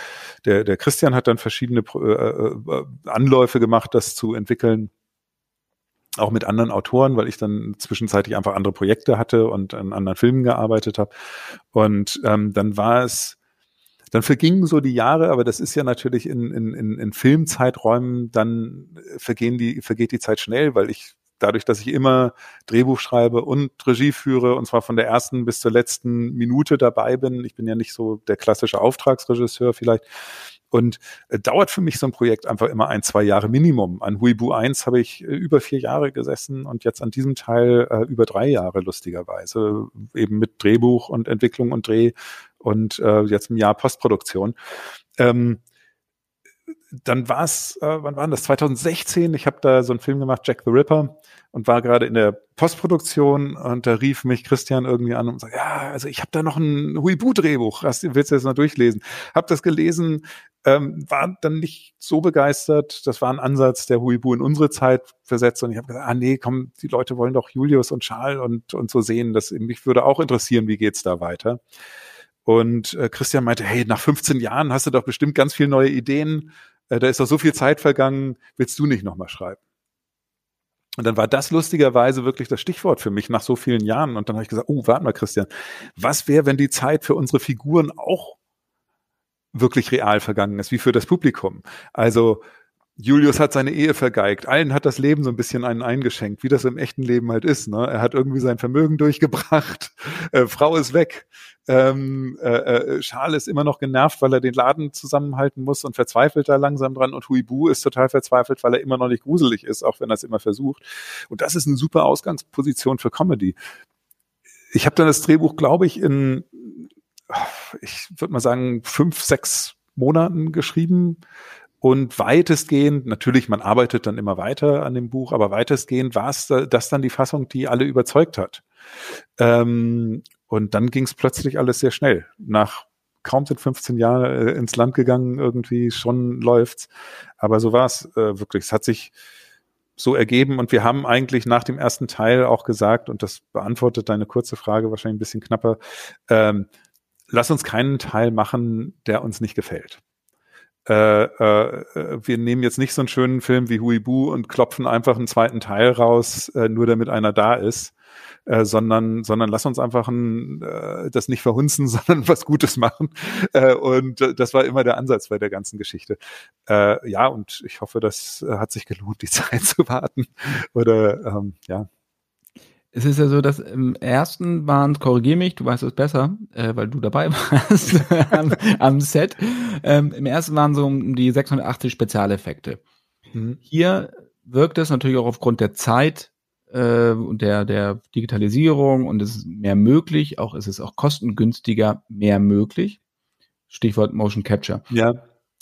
der, der Christian hat dann verschiedene äh, äh, Anläufe gemacht, das zu entwickeln auch mit anderen Autoren, weil ich dann zwischenzeitlich einfach andere Projekte hatte und an anderen Filmen gearbeitet habe. Und ähm, dann war es, dann vergingen so die Jahre, aber das ist ja natürlich in, in, in, in Filmzeiträumen, dann vergehen die, vergeht die Zeit schnell, weil ich dadurch, dass ich immer Drehbuch schreibe und Regie führe und zwar von der ersten bis zur letzten Minute dabei bin. Ich bin ja nicht so der klassische Auftragsregisseur vielleicht, und äh, dauert für mich so ein Projekt einfach immer ein, zwei Jahre Minimum. An Huibu 1 habe ich äh, über vier Jahre gesessen und jetzt an diesem Teil äh, über drei Jahre lustigerweise. Eben mit Drehbuch und Entwicklung und Dreh und äh, jetzt ein Jahr Postproduktion. Ähm, dann war es, äh, wann war das? 2016. Ich habe da so einen Film gemacht, Jack the Ripper, und war gerade in der Postproduktion und da rief mich Christian irgendwie an und sagte, ja, also ich habe da noch ein Huibu-Drehbuch, willst du das noch durchlesen? Hab das gelesen, ähm, war dann nicht so begeistert. Das war ein Ansatz, der Huibu in unsere Zeit versetzt. Und ich habe gesagt, ah nee, komm, die Leute wollen doch Julius und Charles und, und so sehen. Das, mich würde auch interessieren, wie geht's da weiter. Und äh, Christian meinte, hey, nach 15 Jahren hast du doch bestimmt ganz viele neue Ideen. Äh, da ist doch so viel Zeit vergangen. Willst du nicht nochmal schreiben? Und dann war das lustigerweise wirklich das Stichwort für mich nach so vielen Jahren. Und dann habe ich gesagt, oh, warte mal, Christian, was wäre, wenn die Zeit für unsere Figuren auch wirklich real vergangen ist, wie für das Publikum. Also Julius hat seine Ehe vergeigt. Allen hat das Leben so ein bisschen einen eingeschenkt, wie das im echten Leben halt ist. Ne? Er hat irgendwie sein Vermögen *laughs* durchgebracht. Äh, Frau ist weg. Ähm, äh, äh, Charles ist immer noch genervt, weil er den Laden zusammenhalten muss und verzweifelt da langsam dran. Und Huibu ist total verzweifelt, weil er immer noch nicht gruselig ist, auch wenn er es immer versucht. Und das ist eine super Ausgangsposition für Comedy. Ich habe dann das Drehbuch, glaube ich, in ich würde mal sagen, fünf, sechs Monaten geschrieben. Und weitestgehend, natürlich, man arbeitet dann immer weiter an dem Buch, aber weitestgehend war es das dann die Fassung, die alle überzeugt hat. Ähm, und dann ging es plötzlich alles sehr schnell. Nach kaum sind 15 Jahre äh, ins Land gegangen, irgendwie schon läuft's. Aber so war es äh, wirklich. Es hat sich so ergeben und wir haben eigentlich nach dem ersten Teil auch gesagt, und das beantwortet deine kurze Frage wahrscheinlich ein bisschen knapper, ähm, lass uns keinen Teil machen, der uns nicht gefällt. Äh, äh, wir nehmen jetzt nicht so einen schönen Film wie Huibu und klopfen einfach einen zweiten Teil raus, äh, nur damit einer da ist, äh, sondern, sondern lass uns einfach ein, äh, das nicht verhunzen, *laughs* sondern was Gutes machen. Äh, und das war immer der Ansatz bei der ganzen Geschichte. Äh, ja, und ich hoffe, das hat sich gelohnt, die *laughs* Zeit zu warten. Oder ähm, ja, es ist ja so, dass im ersten waren, korrigier mich, du weißt es besser, äh, weil du dabei *laughs* warst am, am, Set. Ähm, Im ersten waren so um die 680 Spezialeffekte. Mhm. Hier wirkt es natürlich auch aufgrund der Zeit äh, und der, der Digitalisierung und es ist mehr möglich, auch es ist auch kostengünstiger mehr möglich. Stichwort Motion Capture. Ja.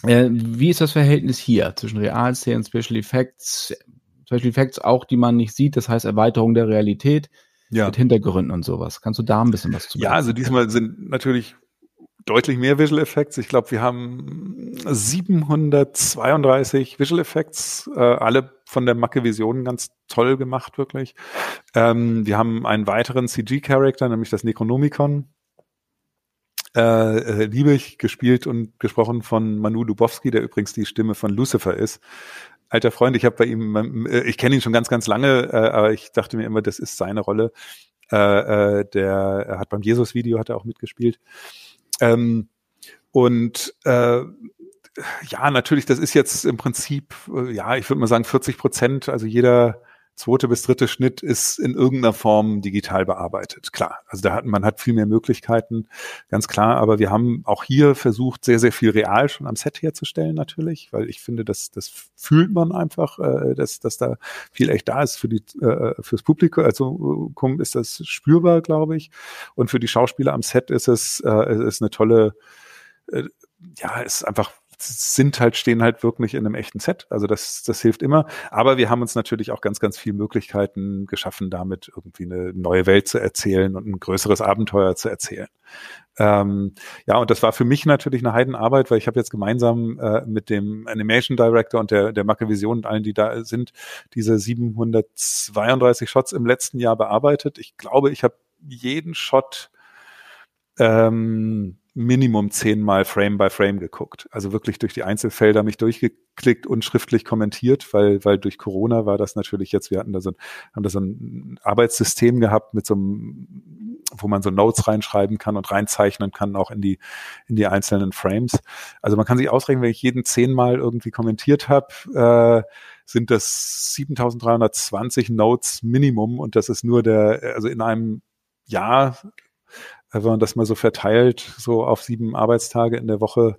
Äh, wie ist das Verhältnis hier zwischen Realszenen, Special Effects, Special Effects auch, die man nicht sieht, das heißt Erweiterung der Realität ja. mit Hintergründen und sowas. Kannst du da ein bisschen was zu Ja, also diesmal sind natürlich deutlich mehr Visual Effects. Ich glaube, wir haben 732 Visual Effects, äh, alle von der Macke Vision ganz toll gemacht, wirklich. Ähm, wir haben einen weiteren CG-Charakter, nämlich das Necronomicon. Äh, äh, liebe ich, gespielt und gesprochen von Manu Dubowski, der übrigens die Stimme von Lucifer ist alter Freund. Ich habe bei ihm, äh, ich kenne ihn schon ganz, ganz lange, äh, aber ich dachte mir immer, das ist seine Rolle. Äh, der er hat beim Jesus-Video hat er auch mitgespielt. Ähm, und ja, natürlich, das ist jetzt im Prinzip, ja, ich würde mal sagen 40 Prozent, also jeder zweite bis dritte Schnitt ist in irgendeiner Form digital bearbeitet. Klar, also da hat man hat viel mehr Möglichkeiten, ganz klar. Aber wir haben auch hier versucht, sehr sehr viel real schon am Set herzustellen natürlich, weil ich finde, dass das fühlt man einfach, äh, dass dass da viel echt da ist für die äh, fürs Publikum. Also ist das spürbar, glaube ich, und für die Schauspieler am Set ist es äh, ist eine tolle äh, ja, ist einfach sind halt, stehen halt wirklich in einem echten Set. Also das, das hilft immer. Aber wir haben uns natürlich auch ganz, ganz viele Möglichkeiten geschaffen, damit irgendwie eine neue Welt zu erzählen und ein größeres Abenteuer zu erzählen. Ähm, ja, und das war für mich natürlich eine Heidenarbeit, weil ich habe jetzt gemeinsam äh, mit dem Animation Director und der, der Macke Vision und allen, die da sind, diese 732 Shots im letzten Jahr bearbeitet. Ich glaube, ich habe jeden Shot ähm, Minimum zehnmal Frame by Frame geguckt. Also wirklich durch die Einzelfelder mich durchgeklickt und schriftlich kommentiert, weil, weil durch Corona war das natürlich jetzt, wir hatten da so ein, haben da so ein Arbeitssystem gehabt mit so einem, wo man so Notes reinschreiben kann und reinzeichnen kann, auch in die, in die einzelnen Frames. Also man kann sich ausrechnen, wenn ich jeden zehnmal irgendwie kommentiert habe, äh, sind das 7320 Notes Minimum und das ist nur der, also in einem Jahr wenn man das mal so verteilt, so auf sieben Arbeitstage in der Woche.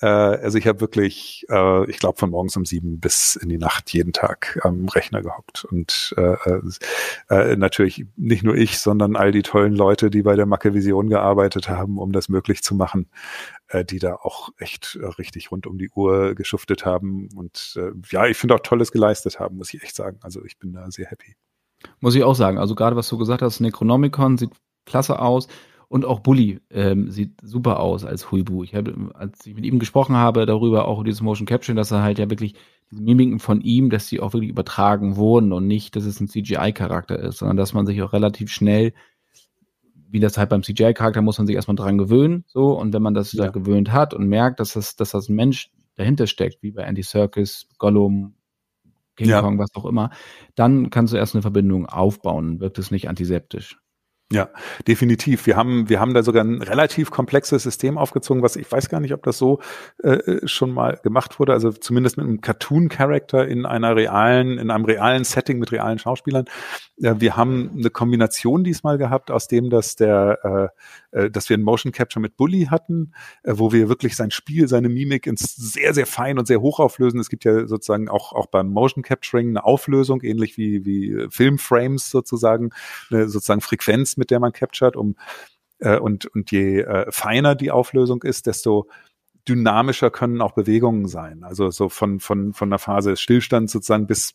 Äh, also ich habe wirklich, äh, ich glaube, von morgens um sieben bis in die Nacht jeden Tag am Rechner gehockt. Und äh, äh, natürlich nicht nur ich, sondern all die tollen Leute, die bei der Macke Vision gearbeitet haben, um das möglich zu machen, äh, die da auch echt äh, richtig rund um die Uhr geschuftet haben. Und äh, ja, ich finde auch Tolles geleistet haben, muss ich echt sagen. Also ich bin da sehr happy. Muss ich auch sagen. Also gerade was du gesagt hast, Necronomicon sieht klasse aus. Und auch Bully ähm, sieht super aus als Huibu. Ich habe, als ich mit ihm gesprochen habe, darüber auch dieses Motion Capture, dass er halt ja wirklich diese Mimiken von ihm, dass die auch wirklich übertragen wurden und nicht, dass es ein CGI-Charakter ist, sondern dass man sich auch relativ schnell, wie das halt beim CGI-Charakter, muss man sich erstmal dran gewöhnen, so. Und wenn man das ja. da gewöhnt hat und merkt, dass das, dass das ein Mensch dahinter steckt, wie bei Andy Serkis, Gollum, King ja. Kong, was auch immer, dann kannst du erst eine Verbindung aufbauen, wirkt es nicht antiseptisch. Ja, definitiv. Wir haben, wir haben da sogar ein relativ komplexes System aufgezogen, was ich weiß gar nicht, ob das so äh, schon mal gemacht wurde. Also zumindest mit einem Cartoon-Character in einer realen, in einem realen Setting mit realen Schauspielern. Ja, wir haben eine Kombination diesmal gehabt, aus dem, dass der, äh, äh dass wir ein Motion Capture mit Bully hatten, äh, wo wir wirklich sein Spiel, seine Mimik ins sehr, sehr fein und sehr hoch auflösen. Es gibt ja sozusagen auch, auch beim Motion Capturing eine Auflösung, ähnlich wie, wie Filmframes sozusagen, eine sozusagen Frequenz mit der man captured, um äh, und, und je äh, feiner die Auflösung ist, desto dynamischer können auch Bewegungen sein. Also so von, von, von der Phase Stillstand sozusagen bis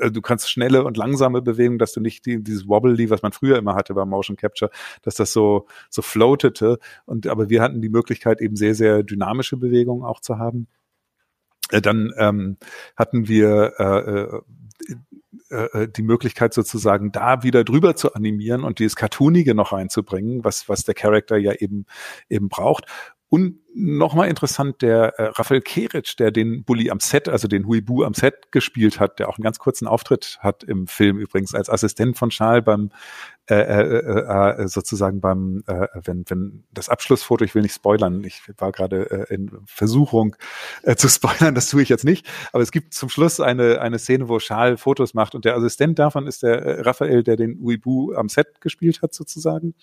äh, du kannst schnelle und langsame Bewegungen, dass du nicht die, dieses Wobbly, was man früher immer hatte beim Motion Capture, dass das so, so floatete. Und, aber wir hatten die Möglichkeit, eben sehr, sehr dynamische Bewegungen auch zu haben. Äh, dann ähm, hatten wir äh, äh äh, die Möglichkeit sozusagen da wieder drüber zu animieren und dieses Cartoonige noch reinzubringen, was, was der Charakter ja eben, eben braucht. Und nochmal interessant, der äh, Raphael Keric, der den Bully am Set, also den Huibu am Set gespielt hat, der auch einen ganz kurzen Auftritt hat im Film übrigens als Assistent von Charles beim äh, äh, äh, äh, sozusagen beim, äh, wenn, wenn das Abschlussfoto, ich will nicht spoilern, ich war gerade äh, in Versuchung äh, zu spoilern, das tue ich jetzt nicht, aber es gibt zum Schluss eine, eine Szene, wo Charles Fotos macht und der Assistent davon ist der äh, Raphael, der den Uibu am Set gespielt hat sozusagen.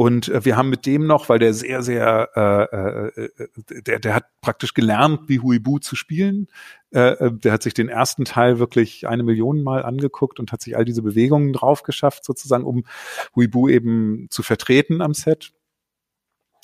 Und äh, wir haben mit dem noch, weil der sehr, sehr, äh, äh, der, der hat praktisch gelernt, wie Huibu zu spielen. Äh, äh, der hat sich den ersten Teil wirklich eine Million Mal angeguckt und hat sich all diese Bewegungen drauf geschafft, sozusagen, um Huibu eben zu vertreten am Set.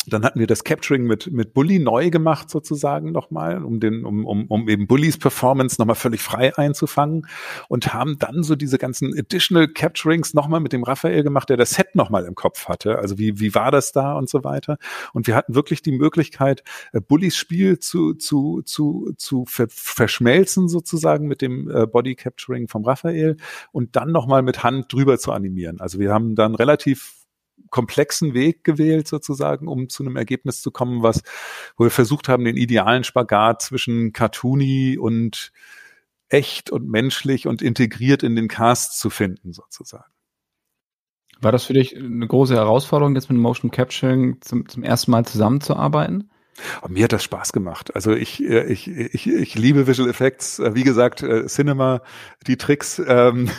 Dann hatten wir das Capturing mit, mit Bully neu gemacht sozusagen nochmal, um den, um, um, um eben Bullys Performance nochmal völlig frei einzufangen und haben dann so diese ganzen Additional Capturings nochmal mit dem Raphael gemacht, der das Set nochmal im Kopf hatte. Also wie, wie war das da und so weiter. Und wir hatten wirklich die Möglichkeit, äh, Bullys Spiel zu, zu, zu, zu ver verschmelzen sozusagen mit dem äh, Body Capturing vom Raphael und dann nochmal mit Hand drüber zu animieren. Also wir haben dann relativ komplexen Weg gewählt sozusagen, um zu einem Ergebnis zu kommen, was, wo wir versucht haben, den idealen Spagat zwischen Cartoony und echt und menschlich und integriert in den Cast zu finden sozusagen. War das für dich eine große Herausforderung, jetzt mit Motion Capturing zum, zum ersten Mal zusammenzuarbeiten? Und mir hat das Spaß gemacht. Also ich, äh, ich, ich, ich liebe Visual Effects. Äh, wie gesagt, äh, Cinema, die Tricks. Ähm,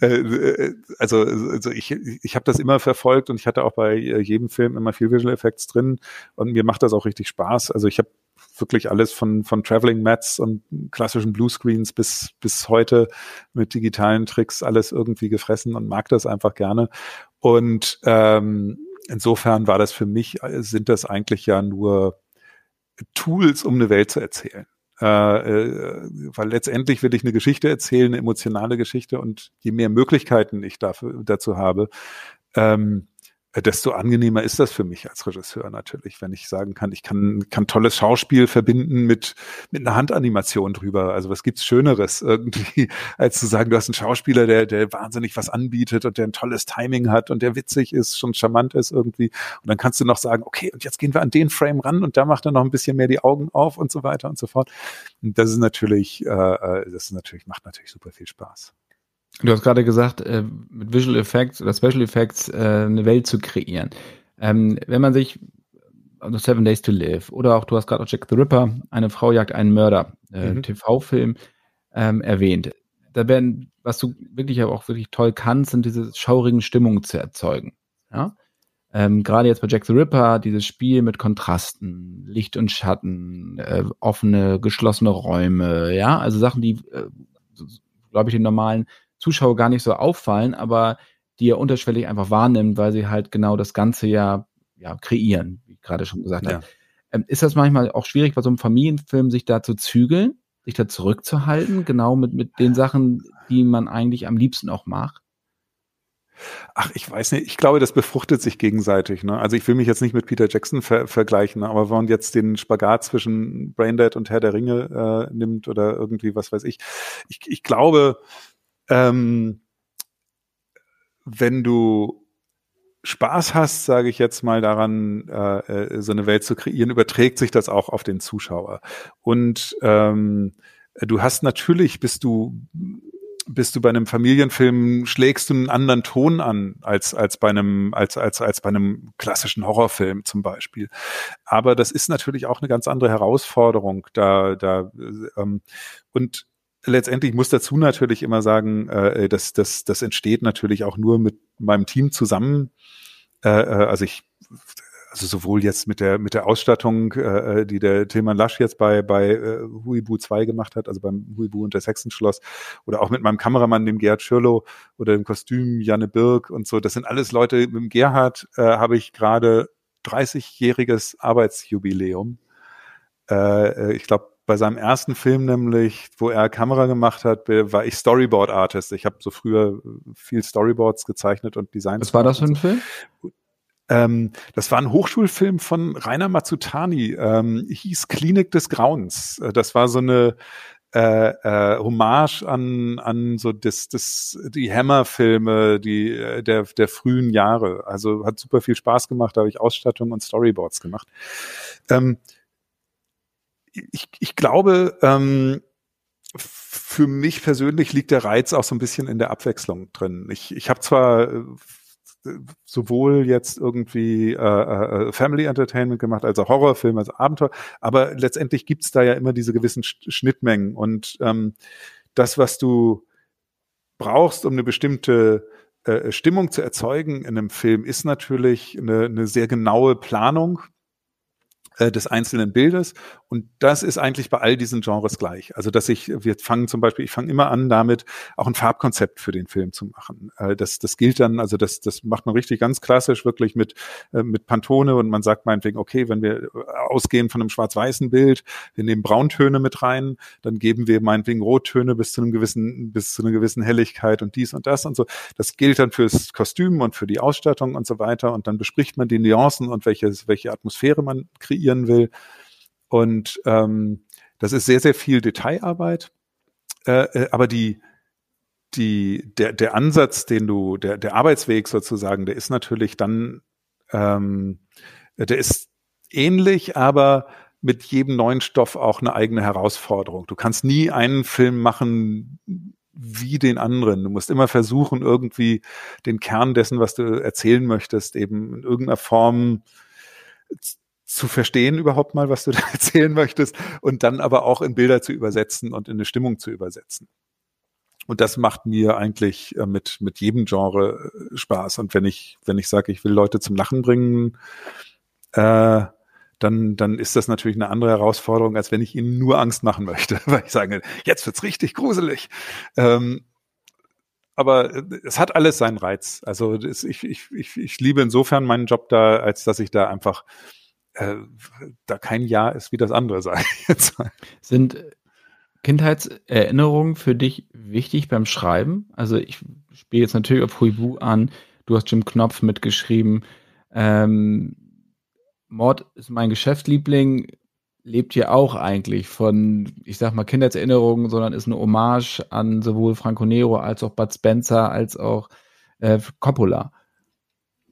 *laughs* also, also ich, ich habe das immer verfolgt und ich hatte auch bei jedem Film immer viel Visual Effects drin und mir macht das auch richtig Spaß. Also ich habe wirklich alles von, von Traveling Mats und klassischen Bluescreens bis, bis heute mit digitalen Tricks alles irgendwie gefressen und mag das einfach gerne. Und ähm, insofern war das für mich, sind das eigentlich ja nur Tools, um eine Welt zu erzählen. Äh, äh, weil letztendlich will ich eine Geschichte erzählen, eine emotionale Geschichte und je mehr Möglichkeiten ich dafür, dazu habe, ähm, desto angenehmer ist das für mich als Regisseur natürlich, wenn ich sagen kann, ich kann, kann tolles Schauspiel verbinden mit, mit einer Handanimation drüber. Also was gibt's Schöneres *laughs* irgendwie, als zu sagen, du hast einen Schauspieler, der, der wahnsinnig was anbietet und der ein tolles Timing hat und der witzig ist, schon charmant ist irgendwie. Und dann kannst du noch sagen, okay, und jetzt gehen wir an den Frame ran und da macht er noch ein bisschen mehr die Augen auf und so weiter und so fort. Und das ist natürlich, äh, äh das ist natürlich, macht natürlich super viel Spaß. Du hast gerade gesagt, äh, mit Visual Effects oder Special Effects äh, eine Welt zu kreieren. Ähm, wenn man sich also Seven Days to Live oder auch du hast gerade auch Jack the Ripper, eine Frau jagt einen Mörder, äh, mhm. TV-Film ähm, erwähnt. Da werden, was du wirklich aber auch wirklich toll kannst, sind diese schaurigen Stimmungen zu erzeugen. Ja? Ähm, gerade jetzt bei Jack the Ripper, dieses Spiel mit Kontrasten, Licht und Schatten, äh, offene, geschlossene Räume, ja, also Sachen, die, äh, glaube ich, den normalen Zuschauer gar nicht so auffallen, aber die er unterschwellig einfach wahrnimmt, weil sie halt genau das Ganze ja, ja kreieren, wie ich gerade schon gesagt ja. habe. Ähm, ist das manchmal auch schwierig, bei so einem Familienfilm sich da zu zügeln, sich da zurückzuhalten, genau mit, mit den Sachen, die man eigentlich am liebsten auch macht? Ach, ich weiß nicht. Ich glaube, das befruchtet sich gegenseitig. Ne? Also ich will mich jetzt nicht mit Peter Jackson ver vergleichen, aber wenn man jetzt den Spagat zwischen Braindead und Herr der Ringe äh, nimmt oder irgendwie was weiß ich, ich, ich glaube, ähm, wenn du Spaß hast, sage ich jetzt mal daran, äh, äh, so eine Welt zu kreieren, überträgt sich das auch auf den Zuschauer. Und ähm, du hast natürlich, bist du bist du bei einem Familienfilm schlägst du einen anderen Ton an als als bei einem als als als bei einem klassischen Horrorfilm zum Beispiel. Aber das ist natürlich auch eine ganz andere Herausforderung da da ähm, und letztendlich muss dazu natürlich immer sagen, äh, dass das, das entsteht natürlich auch nur mit meinem Team zusammen. Äh, äh, also ich, also sowohl jetzt mit der mit der Ausstattung, äh, äh die der Tilman Lasch jetzt bei bei äh, Huibu 2 gemacht hat, also beim Huibu und das Hexenschloss, oder auch mit meinem Kameramann, dem Gerhard Schürlow, oder dem Kostüm Janne Birk und so. Das sind alles Leute. Mit dem Gerhard äh, habe ich gerade 30-jähriges Arbeitsjubiläum. Äh, äh ich glaube, bei seinem ersten Film nämlich, wo er Kamera gemacht hat, war ich Storyboard Artist. Ich habe so früher viel Storyboards gezeichnet und Designs. Was war das für ein Film? Ähm, das war ein Hochschulfilm von Rainer Mazzutani, ähm, hieß Klinik des Grauens. Äh, das war so eine äh, äh, Hommage an an so das das die Hammer-Filme, die äh, der der frühen Jahre. Also hat super viel Spaß gemacht, da habe ich Ausstattung und Storyboards gemacht. Ähm, ich, ich glaube, ähm, für mich persönlich liegt der Reiz auch so ein bisschen in der Abwechslung drin. Ich, ich habe zwar äh, sowohl jetzt irgendwie äh, äh, Family Entertainment gemacht, als auch Horrorfilm, als Abenteuer, aber letztendlich gibt's da ja immer diese gewissen Schnittmengen und ähm, das, was du brauchst, um eine bestimmte äh, Stimmung zu erzeugen in einem Film, ist natürlich eine, eine sehr genaue Planung äh, des einzelnen Bildes. Und das ist eigentlich bei all diesen Genres gleich. Also, dass ich, wir fangen zum Beispiel, ich fange immer an damit, auch ein Farbkonzept für den Film zu machen. Äh, das, das gilt dann, also das, das macht man richtig ganz klassisch, wirklich mit, äh, mit Pantone und man sagt meinetwegen, okay, wenn wir ausgehen von einem schwarz-weißen Bild, wir nehmen Brauntöne mit rein, dann geben wir meinetwegen Rottöne bis zu einem gewissen, bis zu einer gewissen Helligkeit und dies und das und so. Das gilt dann fürs Kostüm und für die Ausstattung und so weiter. Und dann bespricht man die Nuancen und welches, welche Atmosphäre man kreiert kreieren will. Und ähm, das ist sehr, sehr viel Detailarbeit. Äh, äh, aber die, die, der, der Ansatz, den du, der, der Arbeitsweg sozusagen, der ist natürlich dann, ähm, der ist ähnlich, aber mit jedem neuen Stoff auch eine eigene Herausforderung. Du kannst nie einen Film machen wie den anderen. Du musst immer versuchen, irgendwie den Kern dessen, was du erzählen möchtest, eben in irgendeiner Form zu verstehen überhaupt mal, was du *laughs* da erzählen möchtest und dann aber auch in Bilder zu übersetzen und in eine Stimmung zu übersetzen. Und das macht mir eigentlich äh, mit, mit jedem Genre äh, Spaß. Und wenn ich, wenn ich sage, ich will Leute zum Lachen bringen, äh, dann, dann ist das natürlich eine andere Herausforderung, als wenn ich ihnen nur Angst machen möchte, *laughs* weil ich sage, jetzt wird's richtig gruselig. Ähm, aber äh, es hat alles seinen Reiz. Also das, ich, ich, ich, ich liebe insofern meinen Job da, als dass ich da einfach äh, da kein Jahr ist wie das andere, *laughs* sage ich jetzt mal. Sind Kindheitserinnerungen für dich wichtig beim Schreiben? Also ich spiele jetzt natürlich auf Huibu an. Du hast Jim Knopf mitgeschrieben. Ähm, Mord ist mein Geschäftsliebling, lebt ja auch eigentlich von, ich sag mal, Kindheitserinnerungen, sondern ist eine Hommage an sowohl Franco Nero als auch Bud Spencer als auch äh, Coppola.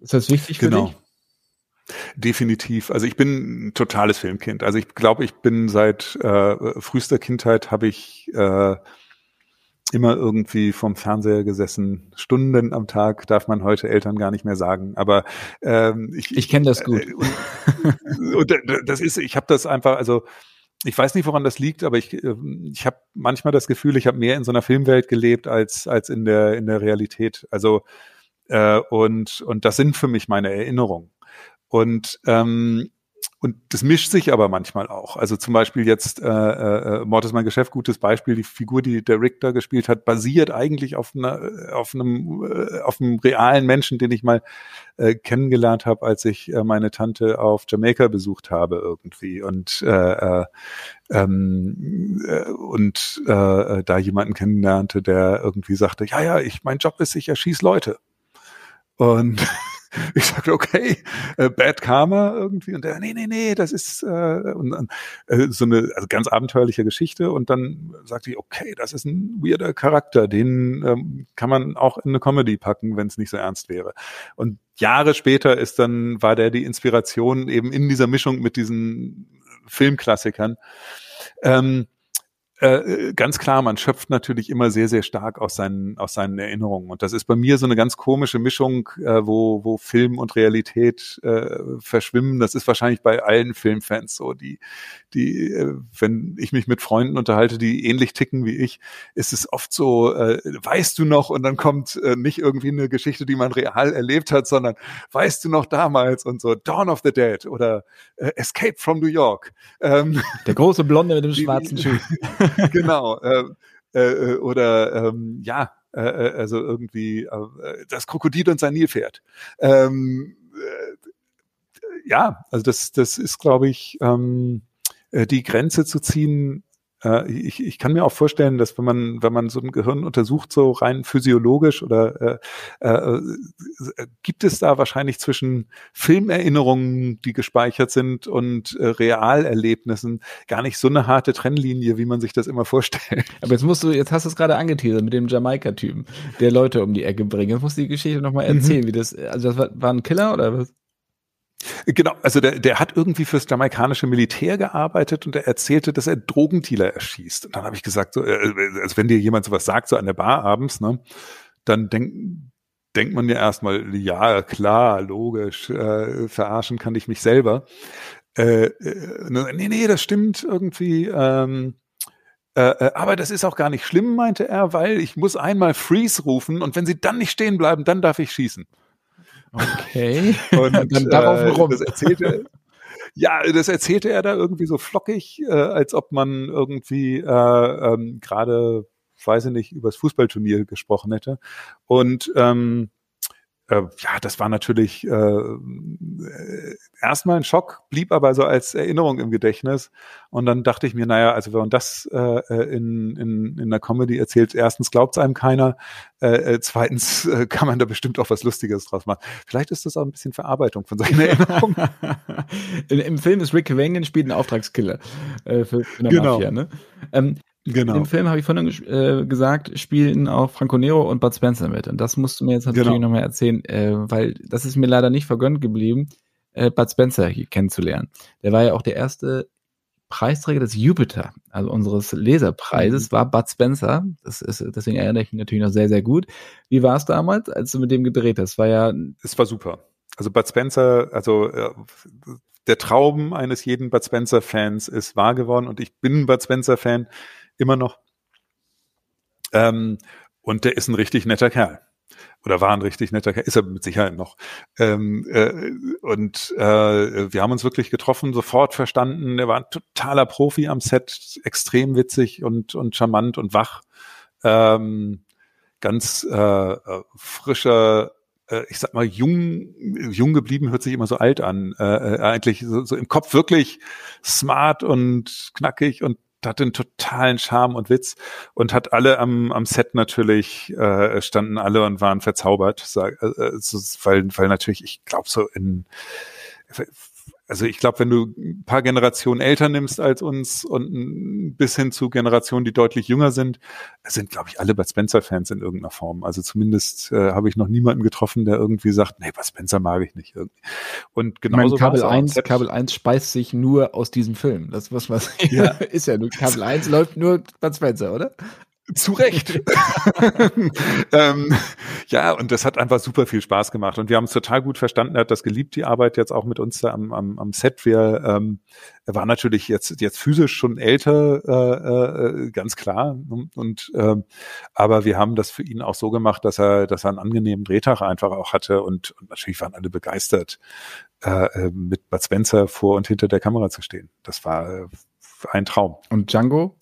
Ist das wichtig für genau. dich? Definitiv. Also ich bin ein totales Filmkind. Also ich glaube, ich bin seit äh, frühester Kindheit habe ich äh, immer irgendwie vom Fernseher gesessen, Stunden am Tag, darf man heute Eltern gar nicht mehr sagen. Aber ähm, ich, ich kenne das gut. *laughs* Äh, und, und, das ist, ich habe das einfach, also ich weiß nicht, woran das liegt, aber ich, äh, ich habe manchmal das Gefühl, ich habe mehr in so einer Filmwelt gelebt als als in der in der Realität. Also äh, und und das sind für mich meine Erinnerungen. Und ähm, und das mischt sich aber manchmal auch. Also zum Beispiel jetzt äh, äh, Mord ist mein Geschäft, gutes Beispiel. Die Figur, die der Rick da gespielt hat, basiert eigentlich auf, einer, auf einem äh, auf einem realen Menschen, den ich mal äh, kennengelernt habe, als ich äh, meine Tante auf Jamaika besucht habe irgendwie und äh, äh, ähm, äh, und äh, da jemanden kennenlernte, der irgendwie sagte, ja ja, ich mein Job ist, ich erschieß Leute und *laughs* *laughs* ich sagte, okay, äh, Bad Karma irgendwie. Und der, nee, nee, nee, das ist äh, und, äh, so eine also ganz abenteuerliche Geschichte. Und dann sagte ich, okay, das ist ein weirder Charakter, den ähm, kann man auch in eine Comedy packen, wenn es nicht so ernst wäre. Und Jahre später ist dann, war der die Inspiration eben in dieser Mischung mit diesen Filmklassikern. Ähm, äh, ganz klar, man schöpft natürlich immer sehr, sehr stark aus seinen, aus seinen Erinnerungen. Und das ist bei mir so eine ganz komische Mischung, äh, wo, wo Film und Realität äh, verschwimmen. Das ist wahrscheinlich bei allen Filmfans so. Die, die, äh, wenn ich mich mit Freunden unterhalte, die ähnlich ticken wie ich, ist es oft so, äh, weißt du noch, und dann kommt äh, nicht irgendwie eine Geschichte, die man real erlebt hat, sondern weißt du noch damals und so Dawn of the Dead oder äh, Escape from New York. Ähm, Der große Blonde mit dem *laughs* schwarzen Schuh. *laughs* genau. Äh, äh, oder ähm, ja, äh, äh, also irgendwie äh, das Krokodil und sein Nilpferd. Ähm, äh, ja, also das, das ist, glaube ich, ähm, äh, die Grenze zu ziehen, äh, ich, ich kann mir auch vorstellen, dass wenn man, wenn man so ein Gehirn untersucht, so rein physiologisch oder äh, äh, gibt es da wahrscheinlich zwischen Filmerinnerungen, die gespeichert sind und äh, Realerlebnissen gar nicht so eine harte Trennlinie, wie man sich das immer vorstellt. Aber jetzt musst du, jetzt hast du es gerade angeteasert mit dem Jamaika-Typen, der Leute um die Ecke bringt. Jetzt musst du die Geschichte nochmal mhm. erzählen, mhm. wie das, also das war, war ein Killer oder was? Genau, also der, der hat irgendwie fürs jamaikanische Militär gearbeitet und er erzählte, dass er Drogendealer erschießt. Und dann habe ich gesagt, so, äh, also wenn dir jemand sowas sagt, so an der Bar abends, ne, dann denk, denkt man ja erstmal, ja, klar, logisch, äh, verarschen kann ich mich selber. Äh, äh, nee, nee, das stimmt irgendwie. Ähm, äh, äh, aber das ist auch gar nicht schlimm, meinte er, weil ich muss einmal Freeze rufen und wenn sie dann nicht stehen bleiben, dann darf ich schießen. Okay. *laughs* Und dann darauf äh, rum. Das erzählte, ja, das erzählte er da irgendwie so flockig, äh, als ob man irgendwie äh, ähm, gerade, weiß ich nicht, übers Fußballturnier gesprochen hätte. Und ähm, äh, ja, das war natürlich äh, erstmal ein Schock, blieb aber so als Erinnerung im Gedächtnis. Und dann dachte ich mir, naja, also wenn man das äh, in, in, in der Comedy erzählt, erstens glaubt es einem keiner, äh, äh zweitens äh, kann man da bestimmt auch was Lustiges draus machen. Vielleicht ist das auch ein bisschen Verarbeitung von solchen Erinnerungen. *laughs* Im Film ist Rick Cavanian spielt einen Auftragskiller äh, für, für eine genau. Mafia. Ne? Ähm, Genau. In dem Film habe ich vorhin äh, gesagt, spielen auch Franco Nero und Bud Spencer mit. Und das musst du mir jetzt natürlich genau. nochmal erzählen, äh, weil das ist mir leider nicht vergönnt geblieben, äh, Bud Spencer hier kennenzulernen. Der war ja auch der erste Preisträger des Jupiter, also unseres Leserpreises, mhm. war Bud Spencer. Das ist, deswegen erinnere ich mich natürlich noch sehr, sehr gut. Wie war es damals, als du mit dem gedreht hast? War ja. Es war super. Also Bud Spencer, also äh, der Traum eines jeden Bud Spencer-Fans ist wahr geworden und ich bin Bud Spencer-Fan immer noch. Ähm, und der ist ein richtig netter Kerl. Oder war ein richtig netter Kerl, ist er mit Sicherheit noch. Ähm, äh, und äh, wir haben uns wirklich getroffen, sofort verstanden. Er war ein totaler Profi am Set, extrem witzig und, und charmant und wach. Ähm, ganz äh, frischer äh, ich sag mal, jung, jung geblieben hört sich immer so alt an. Äh, äh, eigentlich so, so im Kopf wirklich smart und knackig und hatte einen totalen Charme und Witz und hat alle am, am Set natürlich, äh, standen alle und waren verzaubert, sag, äh, äh weil, weil natürlich, ich glaube so in also ich glaube, wenn du ein paar Generationen älter nimmst als uns und bis hin zu Generationen, die deutlich jünger sind, sind, glaube ich, alle Bud Spencer-Fans in irgendeiner Form. Also zumindest äh, habe ich noch niemanden getroffen, der irgendwie sagt, nee, Bud Spencer mag ich nicht. Irgendwie. Und genauso ich mein, Kabel 1, Kabel 1 speist sich nur aus diesem Film. Das was was ja. *laughs* ist ja nur Kabel 1 läuft nur Bud Spencer, oder? Zu Recht. *laughs* ähm, ja, und das hat einfach super viel Spaß gemacht. Und wir haben es total gut verstanden. Er hat das geliebt, die Arbeit jetzt auch mit uns da am, am, am Set. Wir, ähm, er war natürlich jetzt, jetzt physisch schon älter, äh, äh, ganz klar. Und ähm, aber wir haben das für ihn auch so gemacht, dass er, dass er einen angenehmen Drehtag einfach auch hatte. Und, und natürlich waren alle begeistert, äh, äh mit Bud Spencer vor und hinter der Kamera zu stehen. Das war äh, ein Traum. Und Django?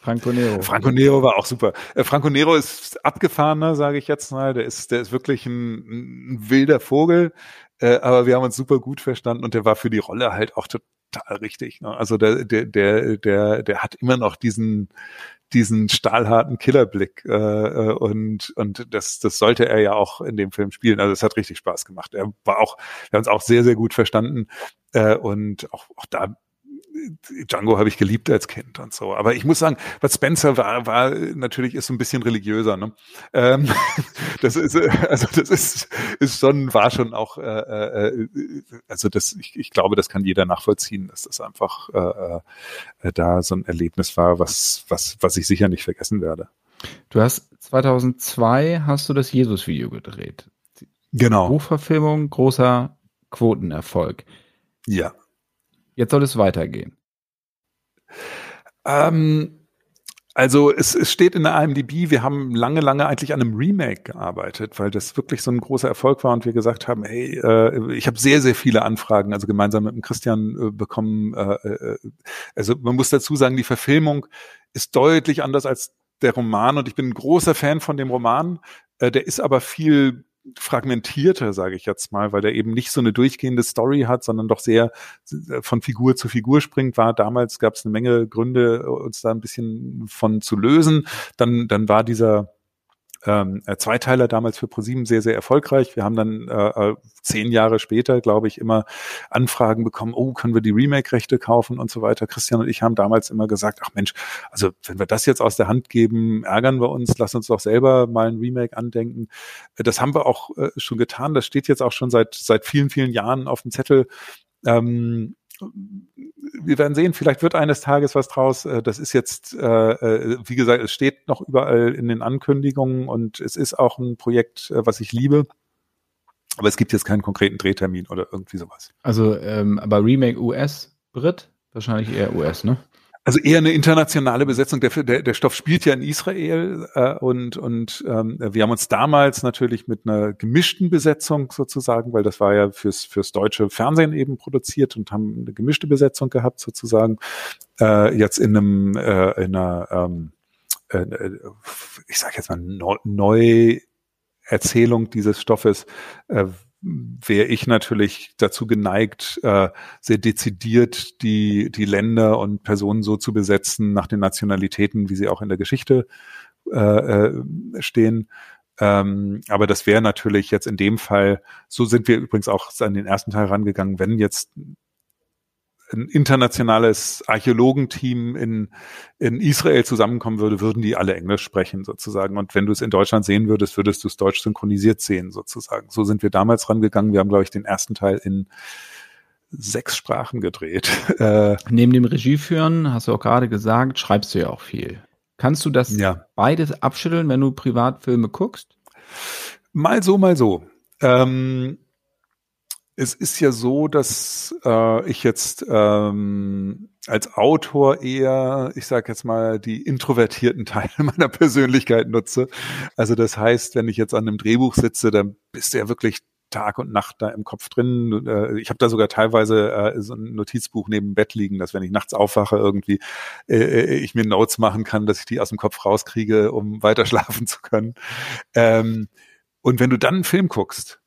Franco Nero. Franco Nero war auch super. Äh, Franco Nero ist abgefahrener, sage ich jetzt mal. Der ist, der ist wirklich ein, ein wilder Vogel. Äh, aber wir haben uns super gut verstanden und der war für die Rolle halt auch total richtig. Ne? Also der, der, der, der, der hat immer noch diesen, diesen stahlharten Killerblick äh, und und das das sollte er ja auch in dem Film spielen. Also es hat richtig Spaß gemacht. Er war auch, wir haben uns auch sehr sehr gut verstanden und auch auch da Django habe ich geliebt als Kind und so. Aber ich muss sagen, was Spencer war, war natürlich ist so ein bisschen religiöser. Ne? Ähm, *laughs* das ist also das ist ist schon war schon auch äh, äh, also das ich, ich glaube, das kann jeder nachvollziehen, dass das einfach äh, äh, da so ein Erlebnis war, was was was ich sicher nicht vergessen werde. Du hast 2002 hast du das Jesus-Video gedreht. Genau. Buchverfilmung, großer Quotenerfolg. Ja. Jetzt soll es weitergehen. Ähm, also es, es steht in der IMDb, wir haben lange, lange eigentlich an einem Remake gearbeitet, weil das wirklich so ein großer Erfolg war und wir gesagt haben, hey, äh, ich habe sehr, sehr viele Anfragen, also gemeinsam mit dem Christian äh, bekommen. Äh, äh, also man muss dazu sagen, die Verfilmung ist deutlich anders als der Roman und ich bin ein großer Fan von dem Roman. Äh, der ist aber viel fragmentierter, sage ich jetzt mal, weil der eben nicht so eine durchgehende Story hat, sondern doch sehr äh, von Figur zu Figur springt. War damals gab es eine Menge Gründe, uns da ein bisschen von zu lösen. Dann dann war dieser ähm, äh, Zweiteiler damals für ProSieben sehr, sehr erfolgreich. Wir haben dann äh, äh, zehn Jahre später, glaube ich, immer Anfragen bekommen, oh, können wir die Remake-Rechte kaufen und so weiter. Christian und ich haben damals immer gesagt, ach Mensch, also wenn wir das jetzt aus der Hand geben, ärgern wir uns, lass uns doch selber mal ein Remake andenken. Äh, das haben wir auch äh, schon getan. Das steht jetzt auch schon seit, seit vielen, vielen Jahren auf dem Zettel. Ähm, wir werden sehen, vielleicht wird eines Tages was draus. Äh, das ist jetzt, äh, äh, wie gesagt, es steht noch überall in den Ankündigungen und es ist auch ein Projekt, was ich liebe. Aber es gibt jetzt keinen konkreten Drehtermin oder irgendwie sowas. Also, ähm, aber Remake US, Brit? Wahrscheinlich eher US, ne? Also eher eine internationale Besetzung. Der, der, der Stoff spielt ja in Israel äh, und, und ähm, wir haben uns damals natürlich mit einer gemischten Besetzung sozusagen, weil das war ja fürs, fürs deutsche Fernsehen eben produziert und haben eine gemischte Besetzung gehabt sozusagen. Äh, jetzt in einem äh, in einer ähm, äh, ich sage jetzt mal Neuerzählung dieses Stoffes äh, wäre ich natürlich dazu geneigt, äh, sehr dezidiert die, die Länder und Personen so zu besetzen nach den Nationalitäten, wie sie auch in der Geschichte äh, äh stehen. Ähm, aber das wäre natürlich jetzt in dem Fall, so sind wir übrigens auch an den ersten Teil rangegangen, wenn jetzt ein internationales Archäologenteam in, in Israel zusammenkommen würde, würden die alle Englisch sprechen sozusagen. Und wenn du es in Deutschland sehen würdest, würdest du es deutsch synchronisiert sehen sozusagen. So sind wir damals rangegangen. Wir haben, glaube ich, den ersten Teil in sechs Sprachen gedreht. *laughs* Äh, Neben dem Regieführen, hast du auch gerade gesagt, schreibst du ja auch viel. Kannst du das ja. beides abschütteln, wenn du Privatfilme guckst? Mal so, mal so. Ähm, es ist ja so, dass äh, ich jetzt ähm, als Autor eher, ich sage jetzt mal, die introvertierten *laughs* Teile meiner Persönlichkeit nutze. Also das heißt, wenn ich jetzt an einem Drehbuch sitze, dann bist du ja wirklich Tag und Nacht da im Kopf drin. Äh, ich habe da sogar teilweise äh, so ein Notizbuch neben dem Bett liegen, dass wenn ich nachts aufwache, irgendwie äh, ich mir Notes machen kann, dass ich die aus dem Kopf rauskriege, um weiter *laughs* schlafen zu können. Ähm, und wenn du dann einen Film guckst,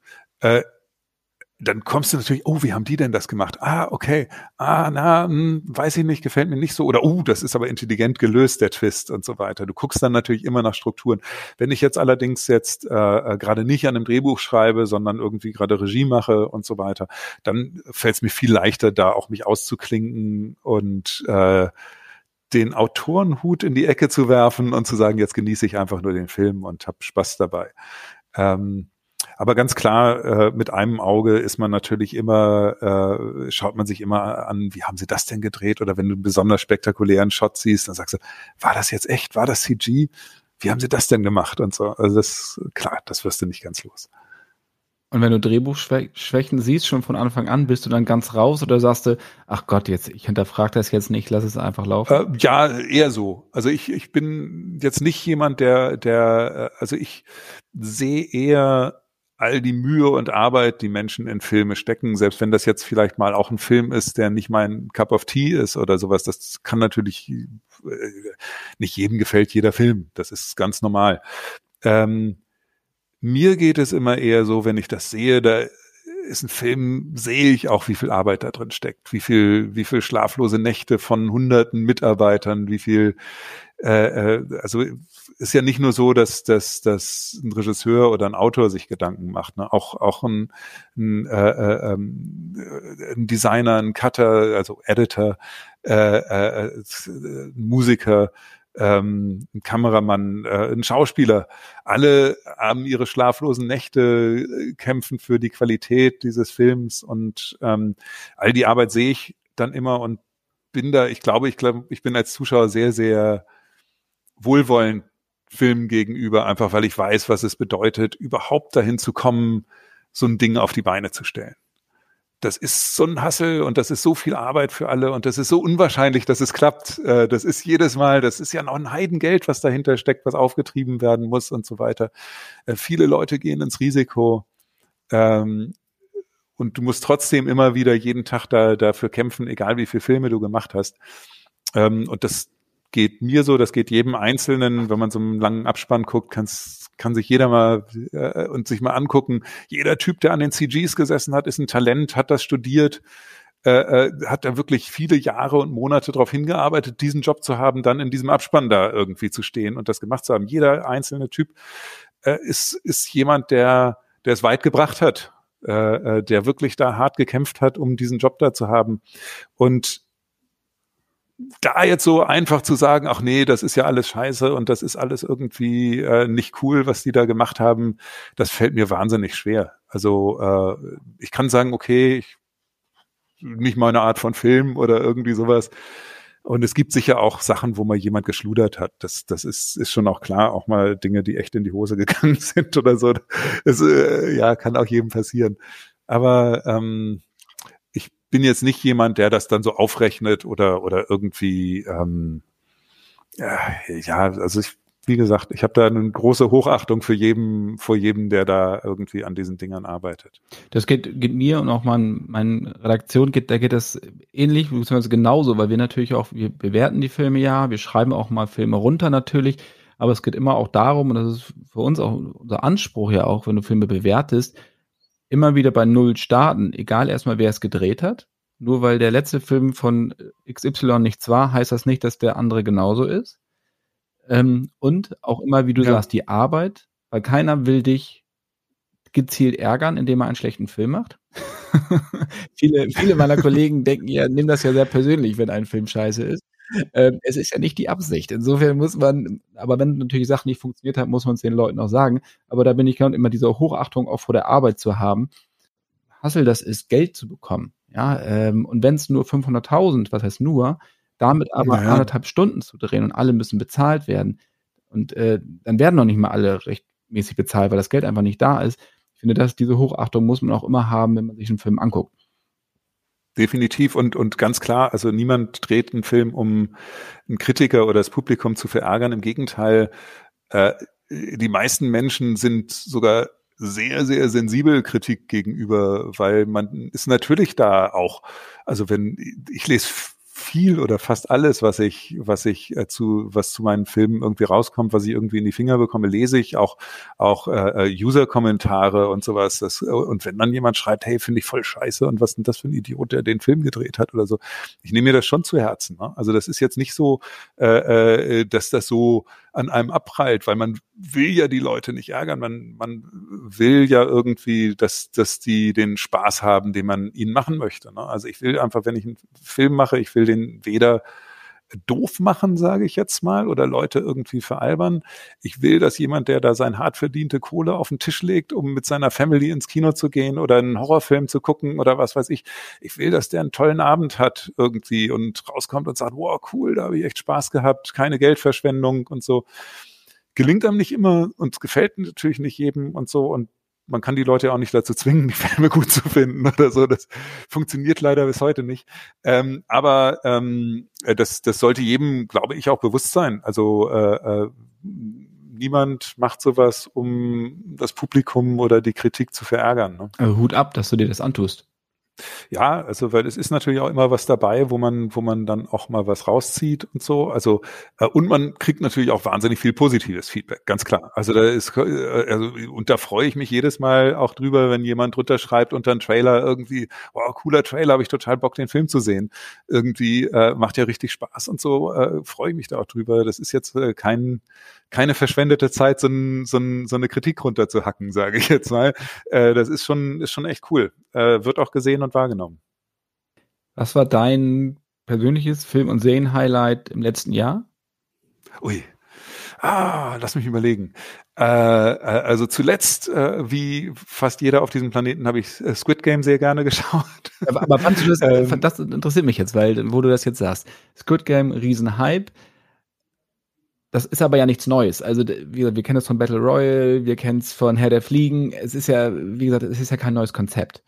dann kommst du natürlich, oh, wie haben die denn das gemacht? Ah, okay. Ah, na, hm, weiß ich nicht, gefällt mir nicht so. Oder, oh, das ist aber intelligent gelöst, der Twist und so weiter. Du guckst dann natürlich immer nach Strukturen. Wenn ich jetzt allerdings jetzt äh, äh gerade nicht an einem Drehbuch schreibe, sondern irgendwie gerade Regie mache und so weiter, dann fällt es mir viel leichter, da auch mich auszuklinken und äh, den Autorenhut in die Ecke zu werfen und zu sagen, jetzt genieße ich einfach nur den Film und habe Spaß dabei. Ähm, aber ganz klar, äh, mit einem Auge ist man natürlich immer, äh, schaut man sich immer an, wie haben sie das denn gedreht? Oder wenn du einen besonders spektakulären Shot siehst, dann sagst du, war das jetzt echt? War das CG? Wie haben sie das denn gemacht? Und so. Also das, klar, das wirst du nicht ganz los. Und wenn du Drehbuchschwächen siehst, schon von Anfang an, bist du dann ganz raus oder sagst du, ach Gott, jetzt, ich hinterfrage das jetzt nicht, lass es einfach laufen? Äh, ja, eher so. Also ich, ich bin jetzt nicht jemand, der, der, äh, also ich sehe eher all die Mühe und Arbeit, die Menschen in Filme stecken, selbst wenn das jetzt vielleicht mal auch ein Film ist, der nicht mein Cup of Tea ist oder sowas, das kann natürlich äh, nicht jedem gefällt jeder Film. Das ist ganz normal. Ähm, mir geht es immer eher so, wenn ich das sehe, da ist ein Film, sehe ich auch, wie viel Arbeit da drin steckt, wie viel, wie viel schlaflose Nächte von hunderten Mitarbeitern, wie viel äh, äh, also ist ja nicht nur so, dass, dass, dass ein Regisseur oder ein Autor sich Gedanken macht, ne? auch, auch ein, ein, äh, äh, ähm, ein Designer, ein Cutter, also Editor, äh, äh, Musiker, ähm, ein Kameramann, äh, ein Schauspieler. Alle haben ihre schlaflosen Nächte, äh, kämpfen für die Qualität dieses Films und ähm, all die Arbeit sehe ich dann immer und bin da, ich glaube, ich glaube, ich bin als Zuschauer sehr, sehr wohlwollend Filmen gegenüber, einfach weil ich weiß, was es bedeutet, überhaupt dahin zu kommen, so ein Ding auf die Beine zu stellen. Das ist so ein Hassel und das ist so viel Arbeit für alle und das ist so unwahrscheinlich, dass es klappt. Äh, das ist jedes Mal, das ist ja noch ein Heidengeld, was dahinter steckt, was aufgetrieben werden muss und so weiter. Äh, viele Leute gehen ins Risiko. Ähm, und du musst trotzdem immer wieder jeden Tag da, dafür kämpfen, egal wie viele Filme du gemacht hast. Ähm, und das, geht mir so, das geht jedem Einzelnen, wenn man so einen langen Abspann guckt, kann's, kann sich jeder mal äh, und sich mal angucken. Jeder Typ, der an den CGs gesessen hat, ist ein Talent, hat das studiert, äh, äh, hat da wirklich viele Jahre und Monate darauf hingearbeitet, diesen Job zu haben, dann in diesem Abspann da irgendwie zu stehen und das gemacht zu haben. Jeder einzelne Typ äh, ist, ist jemand, der, der es weit gebracht hat, äh, äh der wirklich da hart gekämpft hat, um diesen Job da zu haben. Und da jetzt so einfach zu sagen, ach nee, das ist ja alles scheiße und das ist alles irgendwie äh, nicht cool, was die da gemacht haben, das fällt mir wahnsinnig schwer. Also äh, ich kann sagen, okay, ich, nicht meine Art von Film oder irgendwie sowas. Und es gibt sicher auch Sachen, wo mal jemand geschludert hat. Das, das ist, ist schon auch klar. Auch mal Dinge, die echt in die Hose *laughs* gegangen sind oder so. Das, äh, ja, kann auch jedem passieren. Aber ähm, bin jetzt nicht jemand, der das dann so aufrechnet oder oder irgendwie ähm, ja, also ich, wie gesagt, ich habe da eine große Hochachtung für jedem, vor jedem, der da irgendwie an diesen Dingern arbeitet. Das geht, geht mir und auch mein, meine Redaktion geht, da geht das ähnlich, beziehungsweise genauso, weil wir natürlich auch, wir bewerten die Filme ja, wir schreiben auch mal Filme runter natürlich, aber es geht immer auch darum, und das ist für uns auch unser Anspruch ja auch, wenn du Filme bewertest, immer wieder bei Null starten, egal erstmal, wer es gedreht hat. Nur weil der letzte Film von XY nichts war, heißt das nicht, dass der andere genauso ist. Ähm, und auch immer, wie du ja. sagst, die Arbeit, weil keiner will dich gezielt ärgern, indem er einen schlechten Film macht. *laughs* viele, viele meiner Kollegen denken ja, nehmen das ja sehr persönlich, wenn ein Film scheiße ist. Ähm, es ist ja nicht die Absicht. Insofern muss man, aber wenn natürlich Sachen nicht funktioniert haben, muss man es den Leuten auch sagen. Aber da bin ich gern immer diese Hochachtung auch vor der Arbeit zu haben. Hassel das ist, Geld zu bekommen. Ja, ähm, und wenn es nur 500.000, was heißt nur, damit aber ja, anderthalb Stunden zu drehen und alle müssen bezahlt werden. Und äh, dann werden noch nicht mal alle rechtmäßig bezahlt, weil das Geld einfach nicht da ist. finde, dass diese Hochachtung muss man auch immer haben, wenn man sich einen Film anguckt. Definitiv und, und ganz klar, also niemand dreht einen Film, um einen Kritiker oder das Publikum zu verärgern. Im Gegenteil, äh, die meisten Menschen sind sogar sehr, sehr sensibel Kritik gegenüber, weil man ist natürlich da auch, also wenn ich lese viel oder fast alles, was ich, was ich äh, zu, was zu meinen Filmen irgendwie rauskommt, was ich irgendwie in die Finger bekomme, lese ich auch, auch äh, äh User-Kommentare und sowas. Das, und wenn dann jemand schreibt, hey, finde ich voll scheiße und was denn das für ein Idiot, der den Film gedreht hat oder so, ich nehme mir das schon zu Herzen. Ne? Also das ist jetzt nicht so, äh, äh, dass das so an einem abprallt, weil man will ja die Leute nicht ärgern, man, man will ja irgendwie, dass, dass die den Spaß haben, den man ihnen machen möchte. Ne? Also ich will einfach, wenn ich einen Film mache, ich will den weder doof machen, sage ich jetzt mal, oder Leute irgendwie veralbern. Ich will, dass jemand, der da sein hart verdiente Kohle auf den Tisch legt, um mit seiner Family ins Kino zu gehen oder einen Horrorfilm zu gucken oder was weiß ich, ich will, dass der einen tollen Abend hat irgendwie und rauskommt und sagt, wow, cool, da habe ich echt Spaß gehabt, keine Geldverschwendung und so. Gelingt einem nicht immer und gefällt natürlich nicht jedem und so und man kann die Leute auch nicht dazu zwingen, die *laughs* Filme gut zu finden oder so. Das funktioniert leider bis heute nicht. Ähm, aber ähm, äh, das, das sollte jedem, glaube ich, auch bewusst sein. Also äh, äh, niemand macht sowas, um das Publikum oder die Kritik zu verärgern. Ne? Also Hut ab, dass du dir das antust. Ja, also weil es ist natürlich auch immer was dabei, wo man, wo man dann auch mal was rauszieht und so. Also äh, und man kriegt natürlich auch wahnsinnig viel positives Feedback, ganz klar. Also da ist äh, also und da freue ich mich jedes Mal auch drüber, wenn jemand drunter schreibt unter einen Trailer irgendwie, wow, cooler Trailer, habe ich total Bock, den Film zu sehen. Irgendwie äh, macht ja richtig Spaß und so äh, freue ich mich da auch drüber. Das ist jetzt äh, kein keine verschwendete Zeit, so, ein, so, ein, so eine Kritik runterzuhacken, *laughs* sage ich jetzt mal. Äh, das ist schon, ist schon echt cool. Äh, wird auch gesehen und wahrgenommen. Was war dein persönliches Film- und Serien-Highlight im letzten Jahr? Ui. Ah, lass mich überlegen. Äh, äh also zuletzt, äh, wie fast jeder auf diesem Planeten, habe ich äh, Squid Game sehr gerne *laughs* geschaut. Aber, aber fandst du das, ähm, das interessiert mich jetzt, weil, wo du das jetzt sagst. Squid Game, Riesenhype. Das ist aber ja nichts Neues. Also, wie gesagt, wir kennen es von Battle Royale, wir kennen es von Herr der Fliegen. Es ist ja, wie gesagt, es ist ja kein neues Konzept.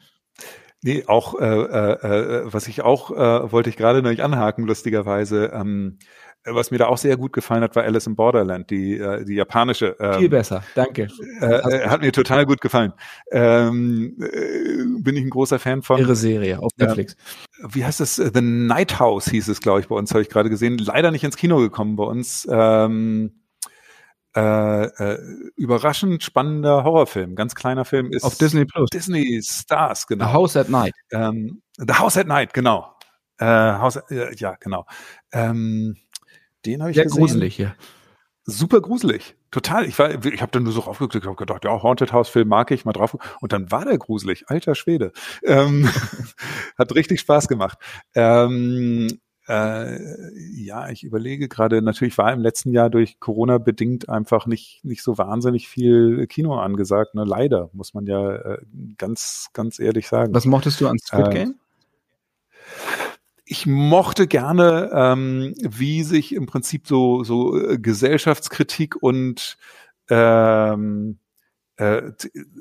Nee, auch, äh, äh, äh was ich auch, äh, wollte ich gerade noch nicht anhaken, lustigerweise, ähm, was mir da auch sehr gut gefallen hat, war Alice in Borderland, die, äh, die japanische. Ähm, Viel besser, danke. Äh, äh, hat mir total gut gefallen. Ähm, äh, bin ich ein großer Fan von. Ihre Serie auf Netflix. Äh, wie heißt das? The Night House hieß es, glaube ich, bei uns, habe ich gerade gesehen. Leider nicht ins Kino gekommen bei uns. Ähm, äh, äh, überraschend spannender Horrorfilm, ganz kleiner Film ist auf Disney Plus. Disney Stars, genau. The House at Night. Ähm, The House at Night, genau. Äh, House, äh, ja, genau. Ähm, den habe ich Sehr gesehen. gruselig, ja. Super gruselig. Total. Ich war, ich habe dann nur so raufgeguckt, ich habe gedacht, ja, Haunted House Film mag ich mal drauf. Und dann war der gruselig. Alter Schwede. Ähm, *laughs* hat richtig Spaß gemacht. Ähm, äh, ja, ich überlege gerade, natürlich war im letzten Jahr durch Corona bedingt einfach nicht, nicht so wahnsinnig viel Kino angesagt. Ne? Leider, muss man ja äh, ganz, ganz ehrlich sagen. Was mochtest du an Squid Game? Äh, ich mochte gerne, ähm, wie sich im Prinzip so, so äh, Gesellschaftskritik und ähm, äh,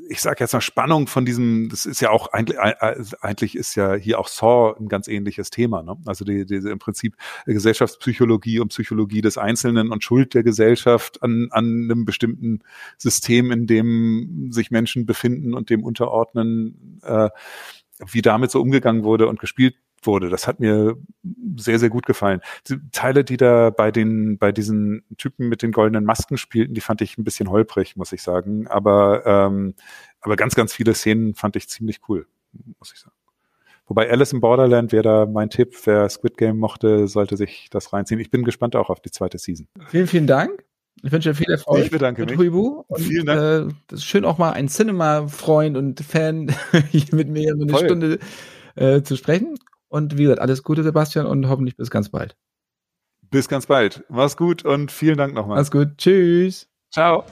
ich sage jetzt mal Spannung von diesem, das ist ja auch eigentlich, eigentlich ist ja hier auch Saw ein ganz ähnliches Thema. Ne? Also die, diese im Prinzip Gesellschaftspsychologie und Psychologie des Einzelnen und Schuld der Gesellschaft an, an einem bestimmten System, in dem sich Menschen befinden und dem unterordnen, äh, wie damit so umgegangen wurde und gespielt wurde. Das hat mir sehr, sehr gut gefallen. Die Teile, die da bei den, bei diesen Typen mit den goldenen Masken spielten, die fand ich ein bisschen holprig, muss ich sagen. Aber, ähm, aber ganz, ganz viele Szenen fand ich ziemlich cool, muss ich sagen. Wobei Alice in Borderland wäre da mein Tipp. Wer Squid Game mochte, sollte sich das reinziehen. Ich bin gespannt auch auf die zweite Season. Vielen, vielen Dank. Ich wünsche dir viel Erfolg. Ich bedanke mich. Huibu. Und, Vielen Dank. Äh, schön auch mal ein Cinema-Freund und Fan *laughs* mit mir eine Voll. Stunde äh, zu sprechen. Und wie gesagt, alles Gute, Sebastian, und hoffentlich bis ganz bald. Bis ganz bald. Mach's gut und vielen Dank nochmal. Mach's gut. Tschüss. Ciao.